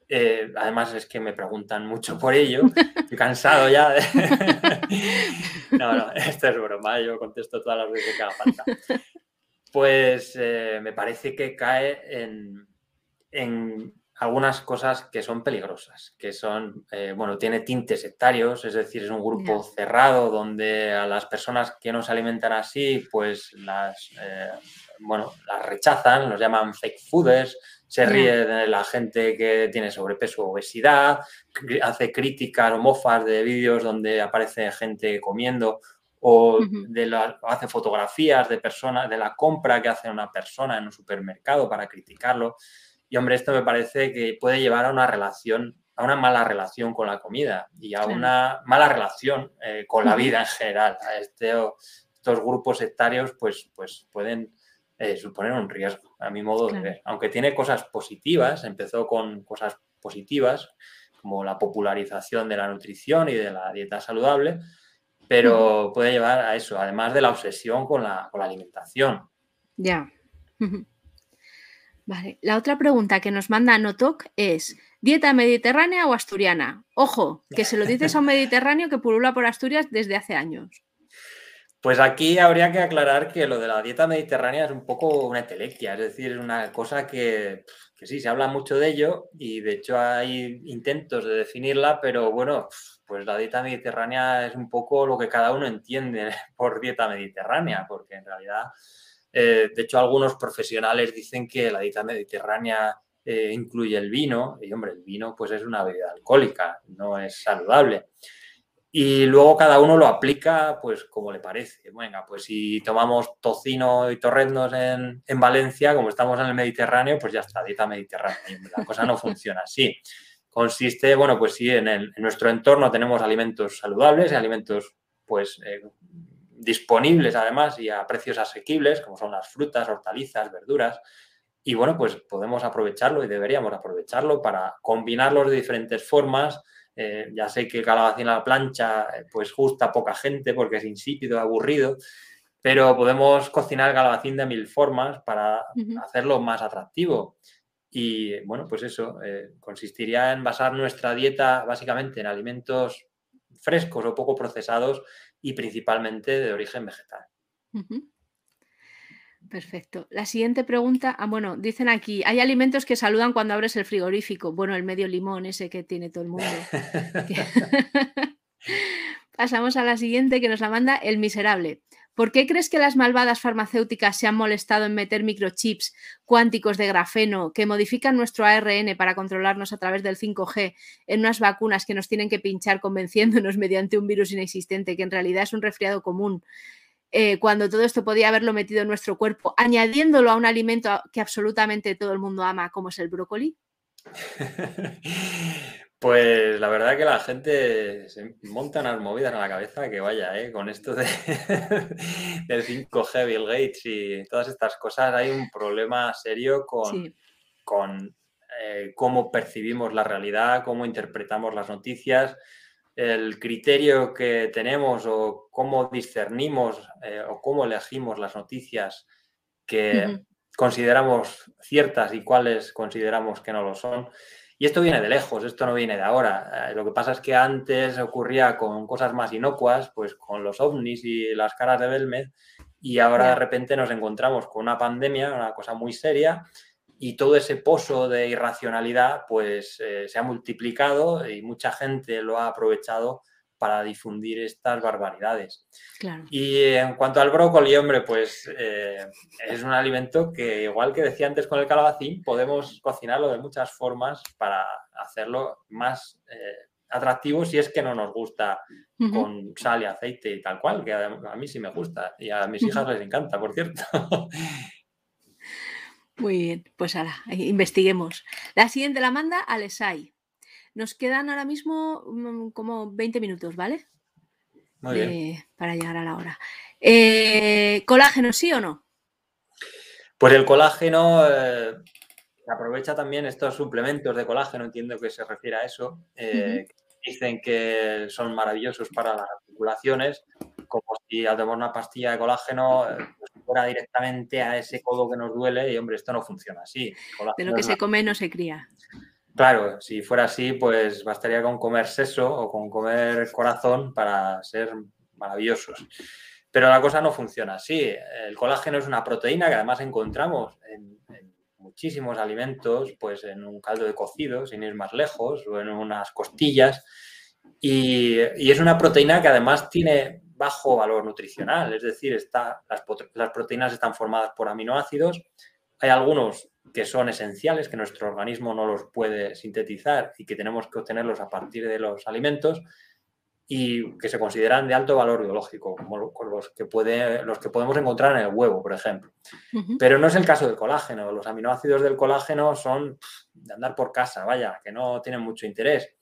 eh, además es que me preguntan mucho por ello. Estoy cansado ya de... no, no, esto es broma, yo contesto todas las veces que haga falta. Pues eh, me parece que cae en, en, algunas cosas que son peligrosas, que son, eh, bueno, tiene tintes sectarios, es decir, es un grupo cerrado donde a las personas que no se alimentan así, pues las, bueno, las rechazan, los llaman fake fooders, se ríe de la gente que tiene sobrepeso o obesidad, hace críticas o mofas de vídeos donde aparece gente comiendo o de la, hace fotografías de personas, de la compra que hace una persona en un supermercado para criticarlo. Y hombre, esto me parece que puede llevar a una relación, a una mala relación con la comida y a una mala relación eh, con la vida en general. A este, estos grupos sectarios pues, pues pueden eh, suponer un riesgo, a mi modo de ver. Aunque tiene cosas positivas, empezó con cosas positivas, como la popularización de la nutrición y de la dieta saludable, pero puede llevar a eso, además de la obsesión con la, alimentación. Ya. Vale. La otra pregunta que nos manda Notok es: ¿dieta mediterránea o asturiana? Ojo, que se lo dices a un mediterráneo que pulula por Asturias desde hace años. Pues aquí habría que aclarar que lo de la dieta mediterránea es un poco una telequia, es decir, es una cosa que, sí, se habla mucho de ello y de hecho hay intentos de definirla, pero bueno, pues la dieta mediterránea es un poco lo que cada uno entiende por dieta mediterránea, porque en realidad, eh, de hecho, algunos profesionales dicen que la dieta mediterránea eh, incluye el vino, y hombre, el vino pues es una bebida alcohólica, no es saludable. Y luego cada uno lo aplica pues como le parece. Venga, pues si tomamos tocino y torreznos en, Valencia, como estamos en el Mediterráneo, pues ya está, dieta mediterránea. La cosa no funciona así. Consiste, bueno, pues sí, en, nuestro entorno tenemos alimentos saludables y alimentos pues eh, disponibles además y a precios asequibles, como son las frutas, hortalizas, verduras. Y bueno, pues podemos aprovecharlo y deberíamos aprovecharlo para combinarlos de diferentes formas eh, ya sé que el calabacín a la plancha eh, pues gusta poca gente porque es insípido, aburrido, pero podemos cocinar el calabacín de mil formas para hacerlo más atractivo. Y bueno, pues eso eh, consistiría en basar nuestra dieta básicamente en alimentos frescos o poco procesados y principalmente de origen vegetal. Perfecto. La siguiente pregunta, ah, bueno, dicen aquí, hay alimentos que saludan cuando abres el frigorífico. Bueno, el medio limón ese que tiene todo el mundo. Pasamos a la siguiente que nos la manda el miserable. ¿Por qué crees que las malvadas farmacéuticas se han molestado en meter microchips cuánticos de grafeno que modifican nuestro ARN para controlarnos a través del 5G en unas vacunas que nos tienen que pinchar convenciéndonos mediante un virus inexistente que en realidad es un resfriado común? Eh, cuando todo esto podía haberlo metido en nuestro cuerpo, añadiéndolo a un alimento que absolutamente todo el mundo ama, como es el brócoli? Pues la verdad que la gente se monta unas movidas en la cabeza que vaya, ¿eh? con esto de, del 5G, Bill Gates y todas estas cosas, hay un problema serio con, con eh, cómo percibimos la realidad, cómo interpretamos las noticias el criterio que tenemos o cómo discernimos eh, o cómo elegimos las noticias que consideramos ciertas y cuáles consideramos que no lo son. Y esto viene de lejos, esto no viene de ahora. Eh, lo que pasa es que antes ocurría con cosas más inocuas, pues con los ovnis y las caras de Belmed, y ahora de repente nos encontramos con una pandemia, una cosa muy seria, y todo ese pozo de irracionalidad pues eh, se ha multiplicado y mucha gente lo ha aprovechado para difundir estas barbaridades. Y en cuanto al brócoli, hombre, pues eh, es un alimento que, igual que decía antes con el calabacín, podemos cocinarlo de muchas formas para hacerlo más eh, atractivo si es que no nos gusta con sal y aceite y tal cual, que a, mí sí me gusta y a mis hijas les encanta, por cierto. Muy bien, pues ahora, investiguemos. La siguiente la manda Alesai. Nos quedan ahora mismo mm, como 20 minutos, ¿vale? Muy bien. Para llegar a la hora. Eh, ¿Colágeno sí o no? Pues el colágeno eh, aprovecha también estos suplementos de colágeno, entiendo que se refiere a eso. Eh, dicen que son maravillosos para las articulaciones, como si al tomar una pastilla de colágeno directamente a ese codo que nos duele y, hombre, esto no funciona así. De lo que se come no se cría. Claro, si fuera así, pues bastaría con comer seso o con comer corazón para ser maravillosos. Pero la cosa no funciona así. El colágeno es una proteína que además encontramos en, muchísimos alimentos, pues en un caldo de cocido, sin ir más lejos, o en unas costillas. Y, y es una proteína que además tiene bajo valor nutricional, es decir, está, las, las, proteínas están formadas por aminoácidos, hay algunos que son esenciales, que nuestro organismo no los puede sintetizar y que tenemos que obtenerlos a partir de los alimentos, y que se consideran de alto valor biológico, como los que, puede, los que podemos encontrar en el huevo, por ejemplo. Pero no es el caso del colágeno. Los aminoácidos del colágeno son de andar por casa, vaya, que no tienen mucho interés.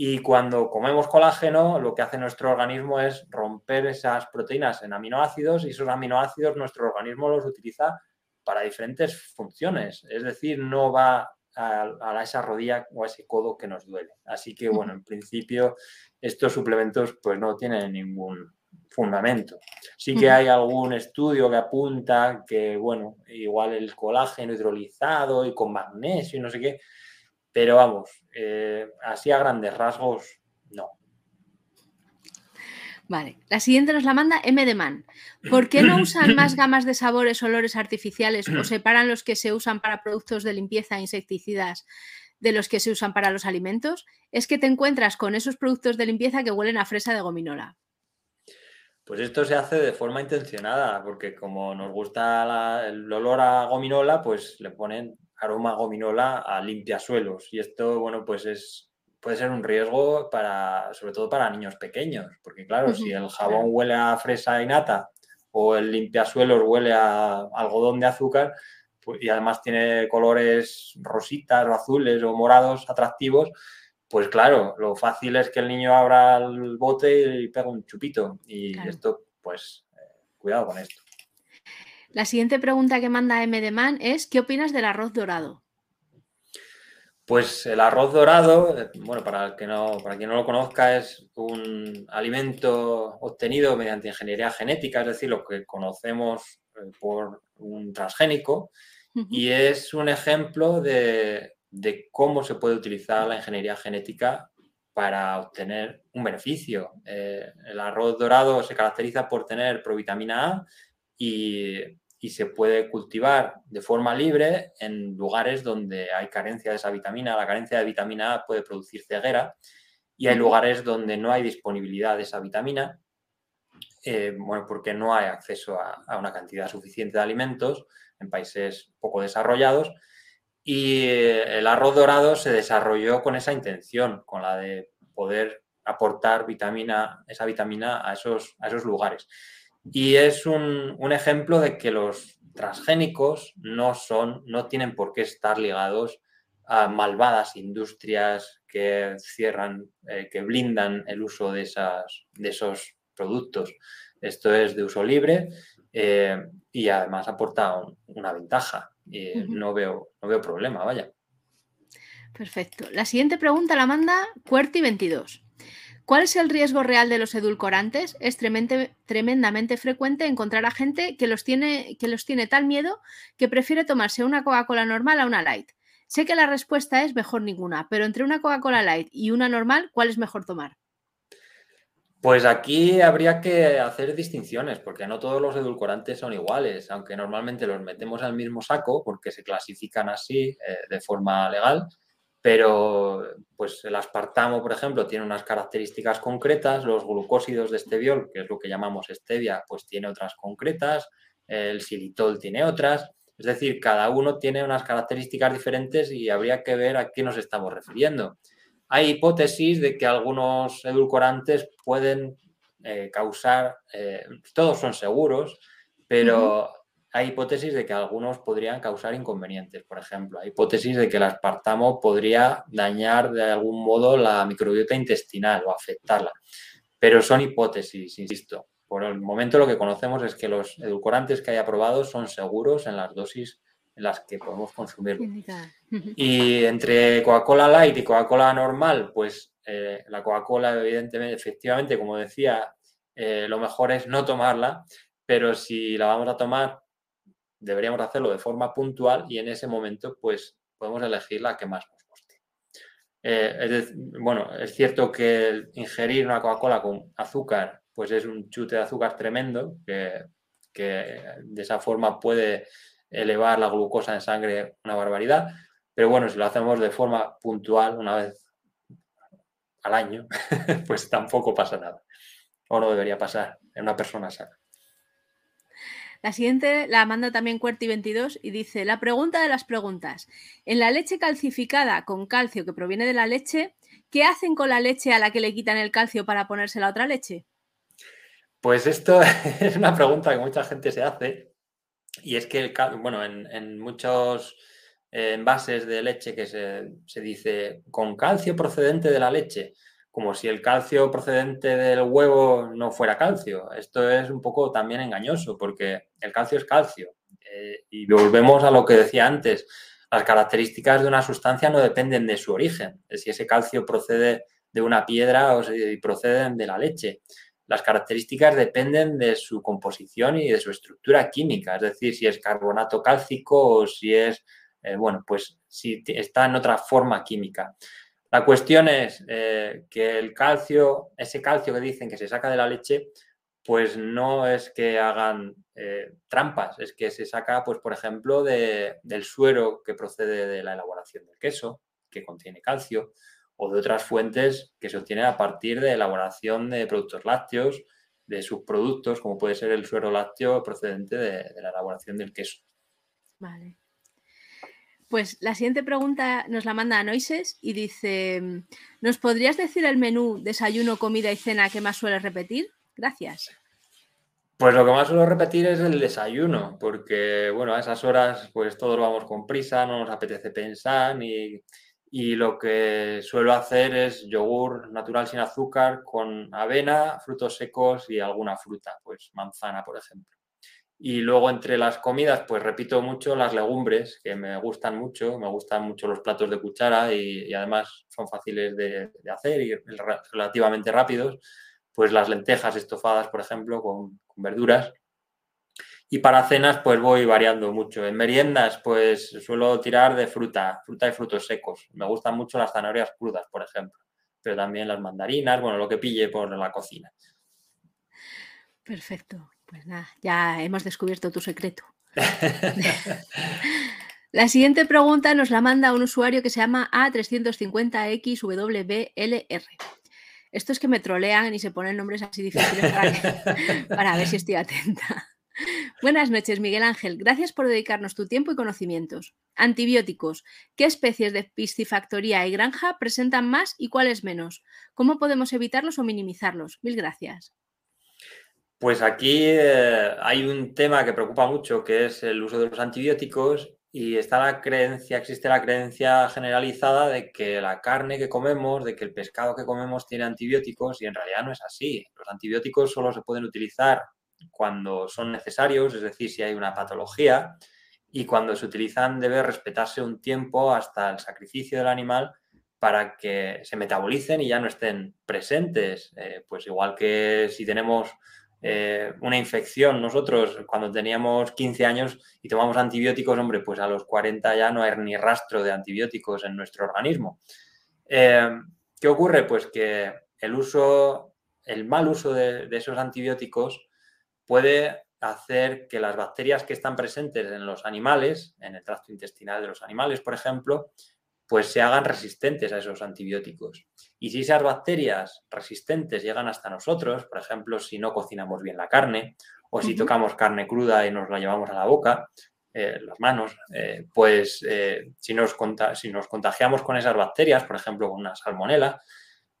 Y cuando comemos colágeno, lo que hace nuestro organismo es romper esas proteínas en aminoácidos y esos aminoácidos nuestro organismo los utiliza para diferentes funciones. Es decir, no va a, esa rodilla o a ese codo que nos duele. Así que, bueno, en principio estos suplementos pues no tienen ningún fundamento. Sí que hay algún estudio que apunta que, bueno, igual el colágeno hidrolizado y con magnesio y no sé qué, pero vamos, eh, así a grandes rasgos, no. Vale, la siguiente nos la manda M de Man. ¿Por qué no usan más gamas de sabores, olores artificiales o separan los que se usan para productos de limpieza e insecticidas de los que se usan para los alimentos? Es que te encuentras con esos productos de limpieza que huelen a fresa de gominola. Pues esto se hace de forma intencionada, porque como nos gusta el olor a gominola, pues le ponen aroma gominola a limpiasuelos. Y esto, bueno, pues es puede ser un riesgo para, sobre todo para niños pequeños, porque claro, si el jabón huele a fresa y nata o el limpiasuelos huele a algodón de azúcar pues, y además tiene colores rositas o azules o morados atractivos, pues claro, lo fácil es que el niño abra el bote y pegue un chupito. Y esto, pues, eh, cuidado con esto. La siguiente pregunta que manda M. de Man es, ¿qué opinas del arroz dorado? Pues el arroz dorado, bueno, para, que no, para quien no lo conozca, es un alimento obtenido mediante ingeniería genética, es decir, lo que conocemos eh, por un transgénico, y es un ejemplo de, cómo se puede utilizar la ingeniería genética para obtener un beneficio. Eh, el arroz dorado se caracteriza por tener provitamina A y y se puede cultivar de forma libre en lugares donde hay carencia de esa vitamina. La carencia de vitamina A puede producir ceguera y hay lugares donde no hay disponibilidad de esa vitamina, eh, bueno, porque no hay acceso a, una cantidad suficiente de alimentos en países poco desarrollados. Y eh, el arroz dorado se desarrolló con esa intención, con la de poder aportar vitamina, esa vitamina a esos, a esos lugares. Y es un, ejemplo de que los transgénicos no son, no tienen por qué estar ligados a malvadas industrias que cierran, eh, que blindan el uso de, esas, de esos productos. Esto es de uso libre eh, y además aporta una ventaja. No, veo, no veo problema, vaya. Perfecto. La siguiente pregunta la manda Cuerti22. ¿Cuál es el riesgo real de los edulcorantes? Es tremendamente frecuente encontrar a gente que los, tiene, que los tiene tal miedo que prefiere tomarse una Coca-Cola normal a una light. Sé que la respuesta es mejor ninguna, pero entre una Coca-Cola light y una normal, ¿cuál es mejor tomar? Pues aquí habría que hacer distinciones, porque no todos los edulcorantes son iguales, aunque normalmente los metemos al mismo saco, porque se clasifican así eh, de forma legal pero pues el aspartamo, por ejemplo, tiene unas características concretas, los glucósidos de esteviol, que es lo que llamamos stevia, pues tiene otras concretas, el xilitol tiene otras, es decir, cada uno tiene unas características diferentes y habría que ver a qué nos estamos refiriendo. Hay hipótesis de que algunos edulcorantes pueden eh, causar, eh, todos son seguros, pero hay hipótesis de que algunos podrían causar inconvenientes. Por ejemplo, hay hipótesis de que el aspartamo podría dañar de algún modo la microbiota intestinal o afectarla. Pero son hipótesis, insisto. Por el momento lo que conocemos es que los edulcorantes que hay aprobados son seguros en las dosis en las que podemos consumir. Y entre Coca-Cola Light y Coca-Cola normal, pues eh, la Coca-Cola, evidentemente, efectivamente, como decía, eh, lo mejor es no tomarla, pero si la vamos a tomar deberíamos hacerlo de forma puntual y en ese momento pues podemos elegir la que más nos guste. Eh, bueno, es cierto que ingerir una Coca-Cola con azúcar pues es un chute de azúcar tremendo que, de esa forma puede elevar la glucosa en sangre una barbaridad, pero bueno, si lo hacemos de forma puntual una vez al año, pues tampoco pasa nada. O no debería pasar en una persona sana. La siguiente la manda también Cuerti22 y dice, la pregunta de las preguntas. En la leche calcificada con calcio que proviene de la leche, ¿qué hacen con la leche a la que le quitan el calcio para ponerse la otra leche? Pues esto es una pregunta que mucha gente se hace y es que, bueno, en, muchos eh, envases de leche que se, se dice con calcio procedente de la leche, como si el calcio procedente del huevo no fuera calcio. Esto es un poco también engañoso porque el calcio es calcio. Eh, y volvemos a lo que decía antes, las características de una sustancia no dependen de su origen, de si ese calcio procede de una piedra o si proceden de la leche. Las características dependen de su composición y de su estructura química, es decir, si es carbonato cálcico o si es, eh, bueno, pues si está en otra forma química. La cuestión es eh, que el calcio, ese calcio que dicen que se saca de la leche, pues no es que hagan eh, trampas, es que se saca, pues por ejemplo, del suero que procede de la elaboración del queso, que contiene calcio, o de otras fuentes que se obtienen a partir de elaboración de productos lácteos, de subproductos, como puede ser el suero lácteo procedente de, de la elaboración del queso. Vale. Pues la siguiente pregunta nos la manda a Noises y dice, ¿nos podrías decir el menú desayuno, comida y cena que más sueles repetir? Gracias. Pues lo que más suelo repetir es el desayuno, porque bueno, a esas horas pues todos vamos con prisa, no nos apetece pensar y, y lo que suelo hacer es yogur natural sin azúcar con avena, frutos secos y alguna fruta, pues manzana, por ejemplo. Y luego entre las comidas, pues repito mucho las legumbres, que me gustan mucho, me gustan mucho los platos de cuchara y, además son fáciles de, hacer y relativamente rápidos. Pues las lentejas estofadas, por ejemplo, con, verduras. Y para cenas, pues voy variando mucho. En meriendas, pues suelo tirar de fruta, fruta y frutos secos. Me gustan mucho las zanahorias crudas, por ejemplo, pero también las mandarinas, bueno, lo que pille por la cocina. Perfecto. Pues nada, ya hemos descubierto tu secreto. la siguiente pregunta nos la manda un usuario que se llama A350XWBLR. Esto es que me trolean y se ponen nombres así difíciles para, ver si estoy atenta. Buenas noches, Miguel Ángel. Gracias por dedicarnos tu tiempo y conocimientos. Antibióticos. ¿Qué especies de piscifactoría y granja presentan más y cuáles menos? ¿Cómo podemos evitarlos o minimizarlos? Mil gracias. Pues aquí eh, hay un tema que preocupa mucho, que es el uso de los antibióticos y está la creencia, existe la creencia generalizada de que la carne que comemos, de que el pescado que comemos tiene antibióticos y en realidad no es así. Los antibióticos solo se pueden utilizar cuando son necesarios, es decir, si hay una patología y cuando se utilizan debe respetarse un tiempo hasta el sacrificio del animal para que se metabolicen y ya no estén presentes. Eh, pues igual que si tenemos eh, una infección. Nosotros, cuando teníamos 15 años y tomamos antibióticos, hombre, pues a los 40 ya no hay ni rastro de antibióticos en nuestro organismo. Eh, ¿Qué ocurre? Pues que el uso, el mal uso de, esos antibióticos puede hacer que las bacterias que están presentes en los animales, en el tracto intestinal de los animales, por ejemplo, pues se hagan resistentes a esos antibióticos. Y si esas bacterias resistentes llegan hasta nosotros, por ejemplo, si no cocinamos bien la carne o si tocamos carne cruda y nos la llevamos a la boca, eh, las manos, eh, pues eh, si, nos si nos contagiamos con esas bacterias, por ejemplo, con una salmonela,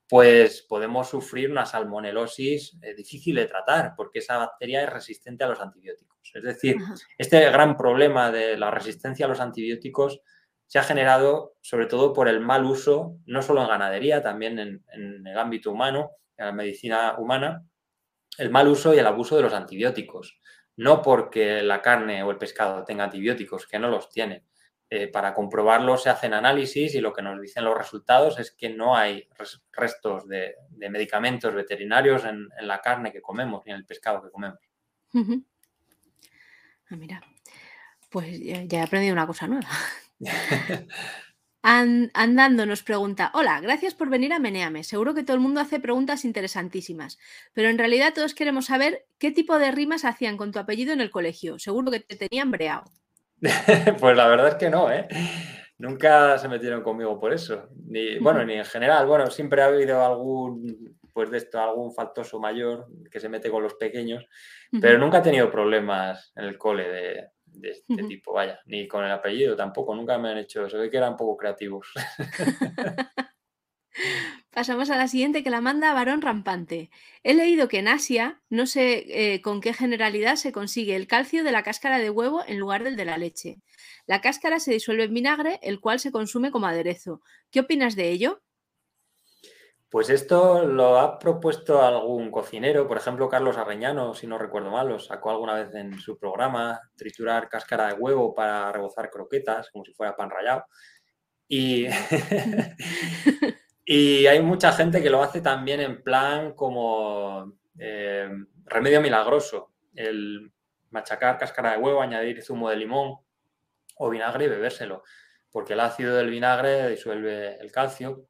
pues podemos sufrir una salmonelosis difícil de tratar porque esa bacteria es resistente a los antibióticos. Es decir, este gran problema de la resistencia a los antibióticos se ha generado sobre todo por el mal uso, no solo en ganadería, también en, el ámbito humano, en la medicina humana, el mal uso y el abuso de los antibióticos. No porque la carne o el pescado tenga antibióticos, que no los tiene. Eh, para comprobarlo se hacen análisis y lo que nos dicen los resultados es que no hay restos de, medicamentos veterinarios en, la carne que comemos y en el pescado que comemos. Ah, mira, pues ya he aprendido una cosa nueva. Andando nos pregunta, hola, gracias por venir a Meneame. Seguro que todo el mundo hace preguntas interesantísimas, pero en realidad todos queremos saber qué tipo de rimas hacían con tu apellido en el colegio. Seguro que te tenían breado. pues la verdad es que no, ¿eh? Nunca se metieron conmigo por eso. Ni, bueno, ni en general. Bueno, siempre ha habido algún después de esto algún faltoso mayor que se mete con los pequeños, pero nunca he tenido problemas en el cole de, este tipo, vaya, ni con el apellido tampoco, nunca me han hecho eso, ve que eran poco creativos. Pasamos a la siguiente que la manda Varón Rampante. He leído que en Asia, no sé eh, con qué generalidad se consigue el calcio de la cáscara de huevo en lugar del de la leche. La cáscara se disuelve en vinagre, el cual se consume como aderezo. ¿Qué opinas de ello? Pues esto lo ha propuesto algún cocinero, por ejemplo Carlos Arreñano, si no recuerdo mal, lo sacó alguna vez en su programa, triturar cáscara de huevo para rebozar croquetas, como si fuera pan rallado. Y hay mucha gente que lo hace también en plan como eh, remedio milagroso. El machacar cáscara de huevo, añadir zumo de limón o vinagre y bebérselo. Porque el ácido del vinagre disuelve el calcio.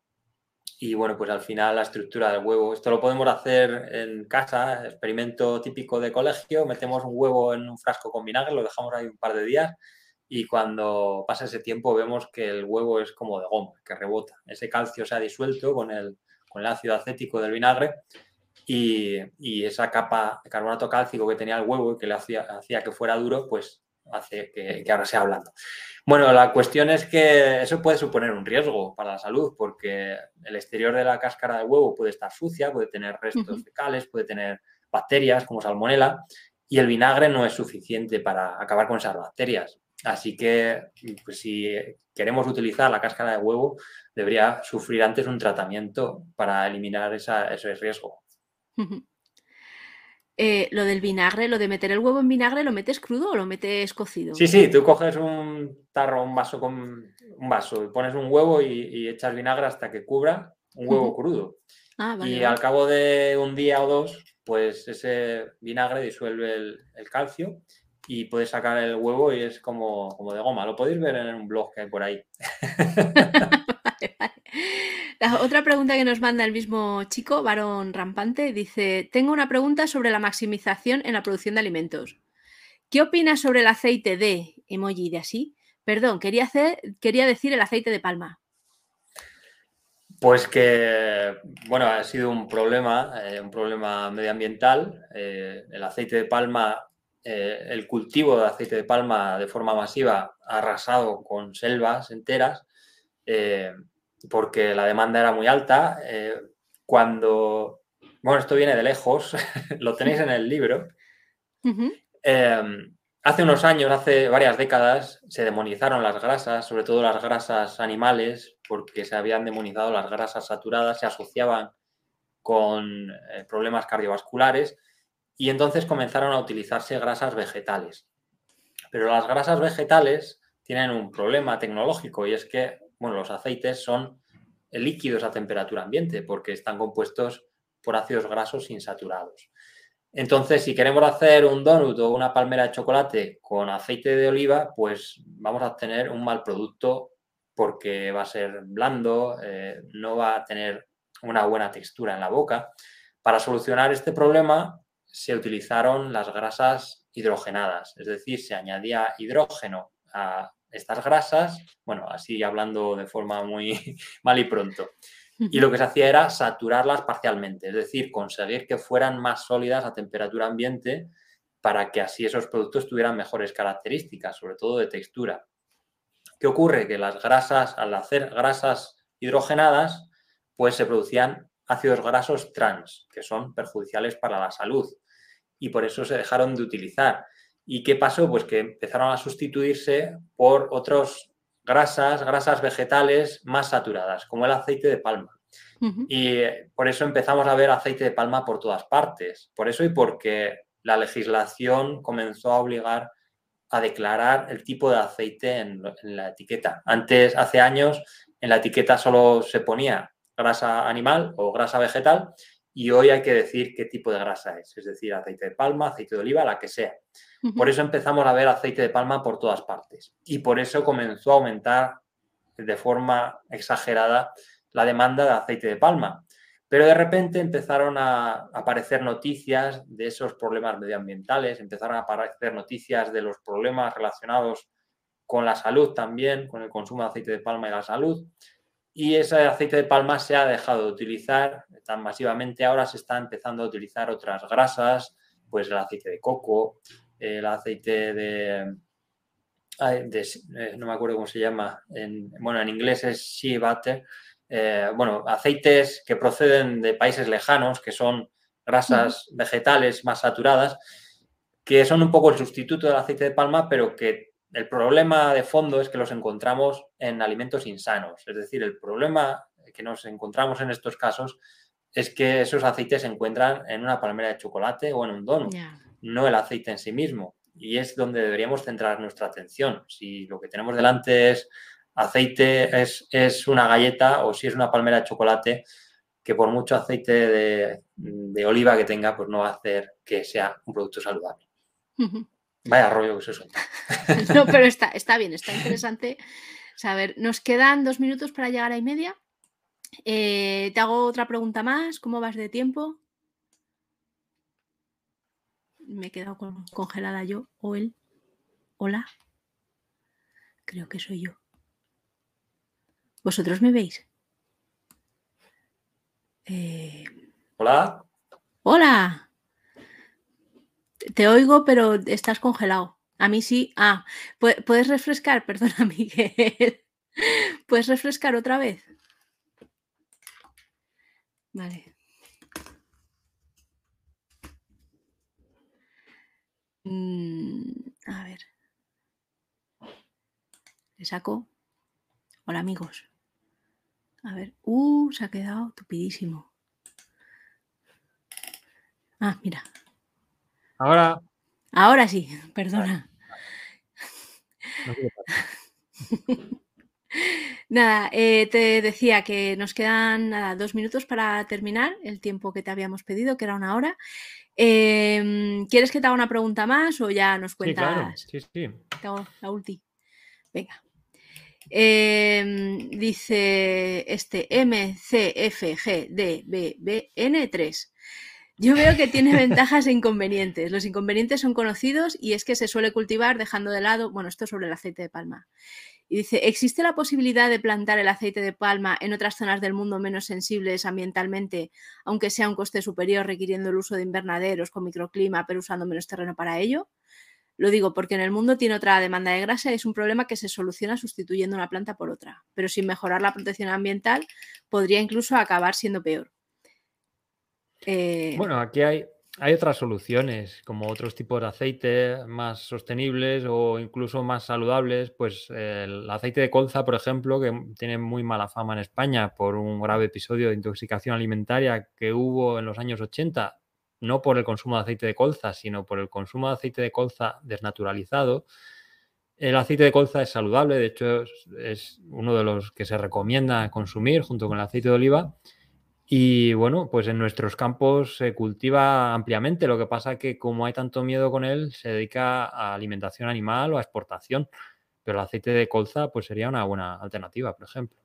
Y bueno, pues al final la estructura del huevo. Esto lo podemos hacer en casa, experimento típico de colegio. Metemos un huevo en un frasco con vinagre, lo dejamos ahí un par de días y cuando pasa ese tiempo vemos que el huevo es como de goma, que rebota. Ese calcio se ha disuelto con el, con el ácido acético del vinagre y, esa capa de carbonato cálcico que tenía el huevo y que le hacía, hacía que fuera duro, pues hace que, ahora sea blando. Bueno, la cuestión es que eso puede suponer un riesgo para la salud porque el exterior de la cáscara de huevo puede estar sucia, puede tener restos fecales, puede tener bacterias como salmonela y el vinagre no es suficiente para acabar con esas bacterias. Así que pues, si queremos utilizar la cáscara de huevo, debería sufrir antes un tratamiento para eliminar ese riesgo. Eh, lo del vinagre, lo de meter el huevo en vinagre, ¿lo metes crudo o lo metes cocido? Sí, sí, tú coges un tarro, un vaso con un vaso y pones un huevo y, echas vinagre hasta que cubra un huevo crudo. Ah, y al cabo de un día o dos, pues ese vinagre disuelve el calcio y puedes sacar el huevo y es como, como de goma. Lo podéis ver en un blog que hay por ahí. La otra pregunta que nos manda el mismo chico, varón rampante, dice, tengo una pregunta sobre la maximización en la producción de alimentos. ¿Qué opinas sobre el aceite de emoji de así? Perdón, quería, hacer, quería decir el aceite de palma. Pues que, bueno, ha sido un problema, eh, un problema medioambiental. Eh, el aceite de palma eh, el cultivo de aceite de palma de forma masiva ha arrasado con selvas enteras porque la demanda era muy alta. Eh, cuando, bueno, esto viene de lejos, lo tenéis en el libro. hace unos años, hace varias décadas, se demonizaron las grasas, sobre todo las grasas animales, porque se habían demonizado las grasas saturadas, se asociaban con problemas cardiovasculares y entonces comenzaron a utilizarse grasas vegetales. Pero las grasas vegetales tienen un problema tecnológico y es que bueno, los aceites son líquidos a temperatura ambiente porque están compuestos por ácidos grasos insaturados. Entonces, si queremos hacer un donut o una palmera de chocolate con aceite de oliva, pues vamos a obtener un mal producto porque va a ser blando, eh, no va a tener una buena textura en la boca. Para solucionar este problema, se utilizaron las grasas hidrogenadas, es decir, se añadía hidrógeno a estas grasas, bueno, así hablando de forma muy mal y pronto. Y lo que se hacía era saturarlas parcialmente, es decir, conseguir que fueran más sólidas a temperatura ambiente para que así esos productos tuvieran mejores características, sobre todo de textura. ¿Qué ocurre? Que las grasas, al hacer grasas hidrogenadas, pues se producían ácidos grasos trans, que son perjudiciales para la salud y por eso se dejaron de utilizar. ¿Y qué pasó? Pues que empezaron a sustituirse por otras grasas, grasas vegetales más saturadas, como el aceite de palma. Y por eso empezamos a ver aceite de palma por todas partes. Por eso y porque la legislación comenzó a obligar a declarar el tipo de aceite en, en, la etiqueta. Antes, hace años, en la etiqueta solo se ponía grasa animal o grasa vegetal y hoy hay que decir qué tipo de grasa es, es decir, aceite de palma, aceite de oliva, la que sea. Por eso empezamos a ver aceite de palma por todas partes y por eso comenzó a aumentar de forma exagerada la demanda de aceite de palma. Pero de repente empezaron a aparecer noticias de esos problemas medioambientales, empezaron a aparecer noticias de los problemas relacionados con la salud también, con el consumo de aceite de palma y la salud. Y ese aceite de palma se ha dejado de utilizar tan masivamente. Ahora se está empezando a utilizar otras grasas, pues el aceite de coco, el aceite de, eh, no me acuerdo cómo se llama, en, bueno, en inglés es shea butter, eh, bueno, aceites que proceden de países lejanos, que son grasas vegetales más saturadas, que son un poco el sustituto del aceite de palma, pero que el problema de fondo es que los encontramos en alimentos insanos. Es decir, el problema que nos encontramos en estos casos es que esos aceites se encuentran en una palmera de chocolate o en un donut, no el aceite en sí mismo. Y es donde deberíamos centrar nuestra atención. Si lo que tenemos delante es aceite, es, es una galleta o si es una palmera de chocolate, que por mucho aceite de, de, oliva que tenga, pues no va a hacer que sea un producto saludable. Vaya rollo que se suelta. no, pero está, está bien, está interesante saber. Nos quedan dos minutos para llegar a y media. Eh, te hago otra pregunta más. ¿Cómo vas de tiempo? Me he quedado congelada yo o él. Hola. Creo que soy yo. ¿Vosotros me veis? Eh, Hola. Hola. Te oigo, pero estás congelado. A mí sí. Ah, ¿puedes refrescar? Perdona, Miguel. ¿Puedes refrescar otra vez? Vale. Mm, a ver. Le saco. Hola, amigos. A ver. Uh, se ha quedado tupidísimo. Ah, mira, Ahora. Ahora sí, perdona. nada, eh, te decía que nos quedan dos minutos para terminar el tiempo que te habíamos pedido, que era una hora. Em, ¿Quieres que te haga una pregunta más o ya nos cuentas? Sí, sí, sí. Te hago la última. Venga. Em, dice este MCFGDBBN3. Yo veo que tiene ventajas e inconvenientes. Los inconvenientes son conocidos y es que se suele cultivar dejando de lado, bueno, esto sobre el aceite de palma. Y dice, ¿existe la posibilidad de plantar el aceite de palma en otras zonas del mundo menos sensibles ambientalmente, aunque sea un coste superior requiriendo el uso de invernaderos con microclima, pero usando menos terreno para ello? Lo digo porque en el mundo tiene otra demanda de grasa y es un problema que se soluciona sustituyendo una planta por otra, pero sin mejorar la protección ambiental podría incluso acabar siendo peor. Eh, bueno, aquí hay, hay otras soluciones, como otros tipos de aceite más sostenibles o incluso más saludables. Pues el aceite de colza, por ejemplo, que tiene muy mala fama en España por un grave episodio de intoxicación alimentaria que hubo en los años 80, no por el consumo de aceite de colza, sino por el consumo de aceite de colza desnaturalizado. El aceite de colza es saludable, de hecho es uno de los que se recomienda consumir junto con el aceite de oliva y bueno, pues en nuestros campos se cultiva ampliamente. Lo que pasa es que como hay tanto miedo con él, se dedica a alimentación animal o a exportación. Pero el aceite de colza pues sería una buena alternativa, por ejemplo.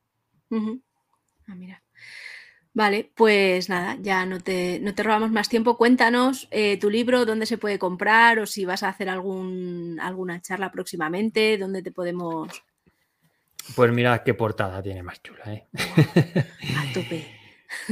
Ah, mira. Vale, pues nada, ya no te, no te robamos más tiempo. Cuéntanos eh, tu libro, dónde se puede comprar o si vas a hacer algún, alguna charla próximamente, dónde te podemos... Pues mira qué portada tiene más chula, ¿eh? A tope.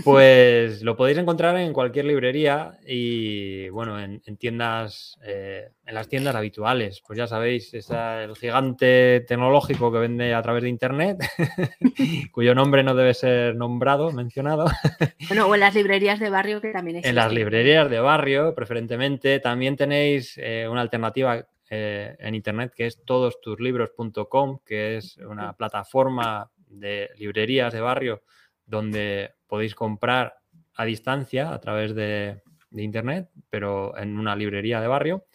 Pues lo podéis encontrar en cualquier librería y bueno, en, tiendas, eh, en las tiendas habituales. Pues ya sabéis, es el gigante tecnológico que vende a través de internet, cuyo nombre no debe ser nombrado, mencionado. Bueno, o en las librerías de barrio que también existen. En las librerías de barrio, preferentemente. También tenéis eh, una alternativa eh, en internet que es todostuslibros.com, que es una plataforma de librerías de barrio donde podéis comprar a distancia a través de, internet, pero en una librería de barrio.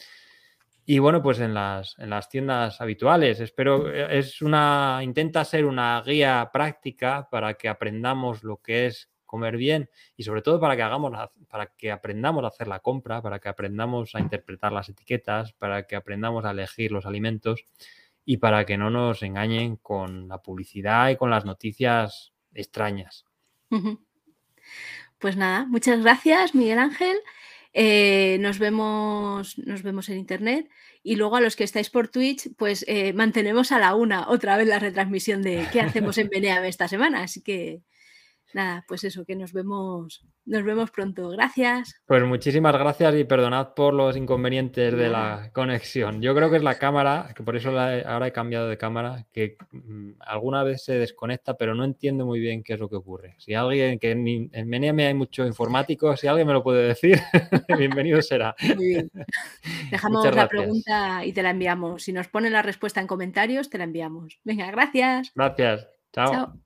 Y bueno, pues en las, en las tiendas habituales. Espero, es una, intenta ser una guía práctica para que aprendamos lo que es comer bien y sobre todo para que hagamos, para que aprendamos a hacer la compra, para que aprendamos a interpretar las etiquetas, para que aprendamos a elegir los alimentos y para que no nos engañen con la publicidad y con las noticias extrañas. Pues nada, muchas gracias, Miguel Ángel. Eh, nos, vemos, nos vemos en internet y luego a los que estáis por Twitch, pues eh, mantenemos a la una otra vez la retransmisión de qué hacemos en Beneame esta semana. Así que nada, pues eso, que nos vemos, nos vemos pronto. Gracias. Pues muchísimas gracias y perdonad por los inconvenientes de la conexión. Yo creo que es la cámara, que por eso ahora he cambiado de cámara, que mm, alguna vez se desconecta, pero no entiendo muy bien qué es lo que ocurre. Si alguien, que en, en hay mucho informático, si alguien me lo puede decir, bienvenido será. Muy bien. Dejamos la pregunta y te la enviamos. Si nos pone la respuesta en comentarios, te la enviamos. Venga, gracias. Gracias. Chao.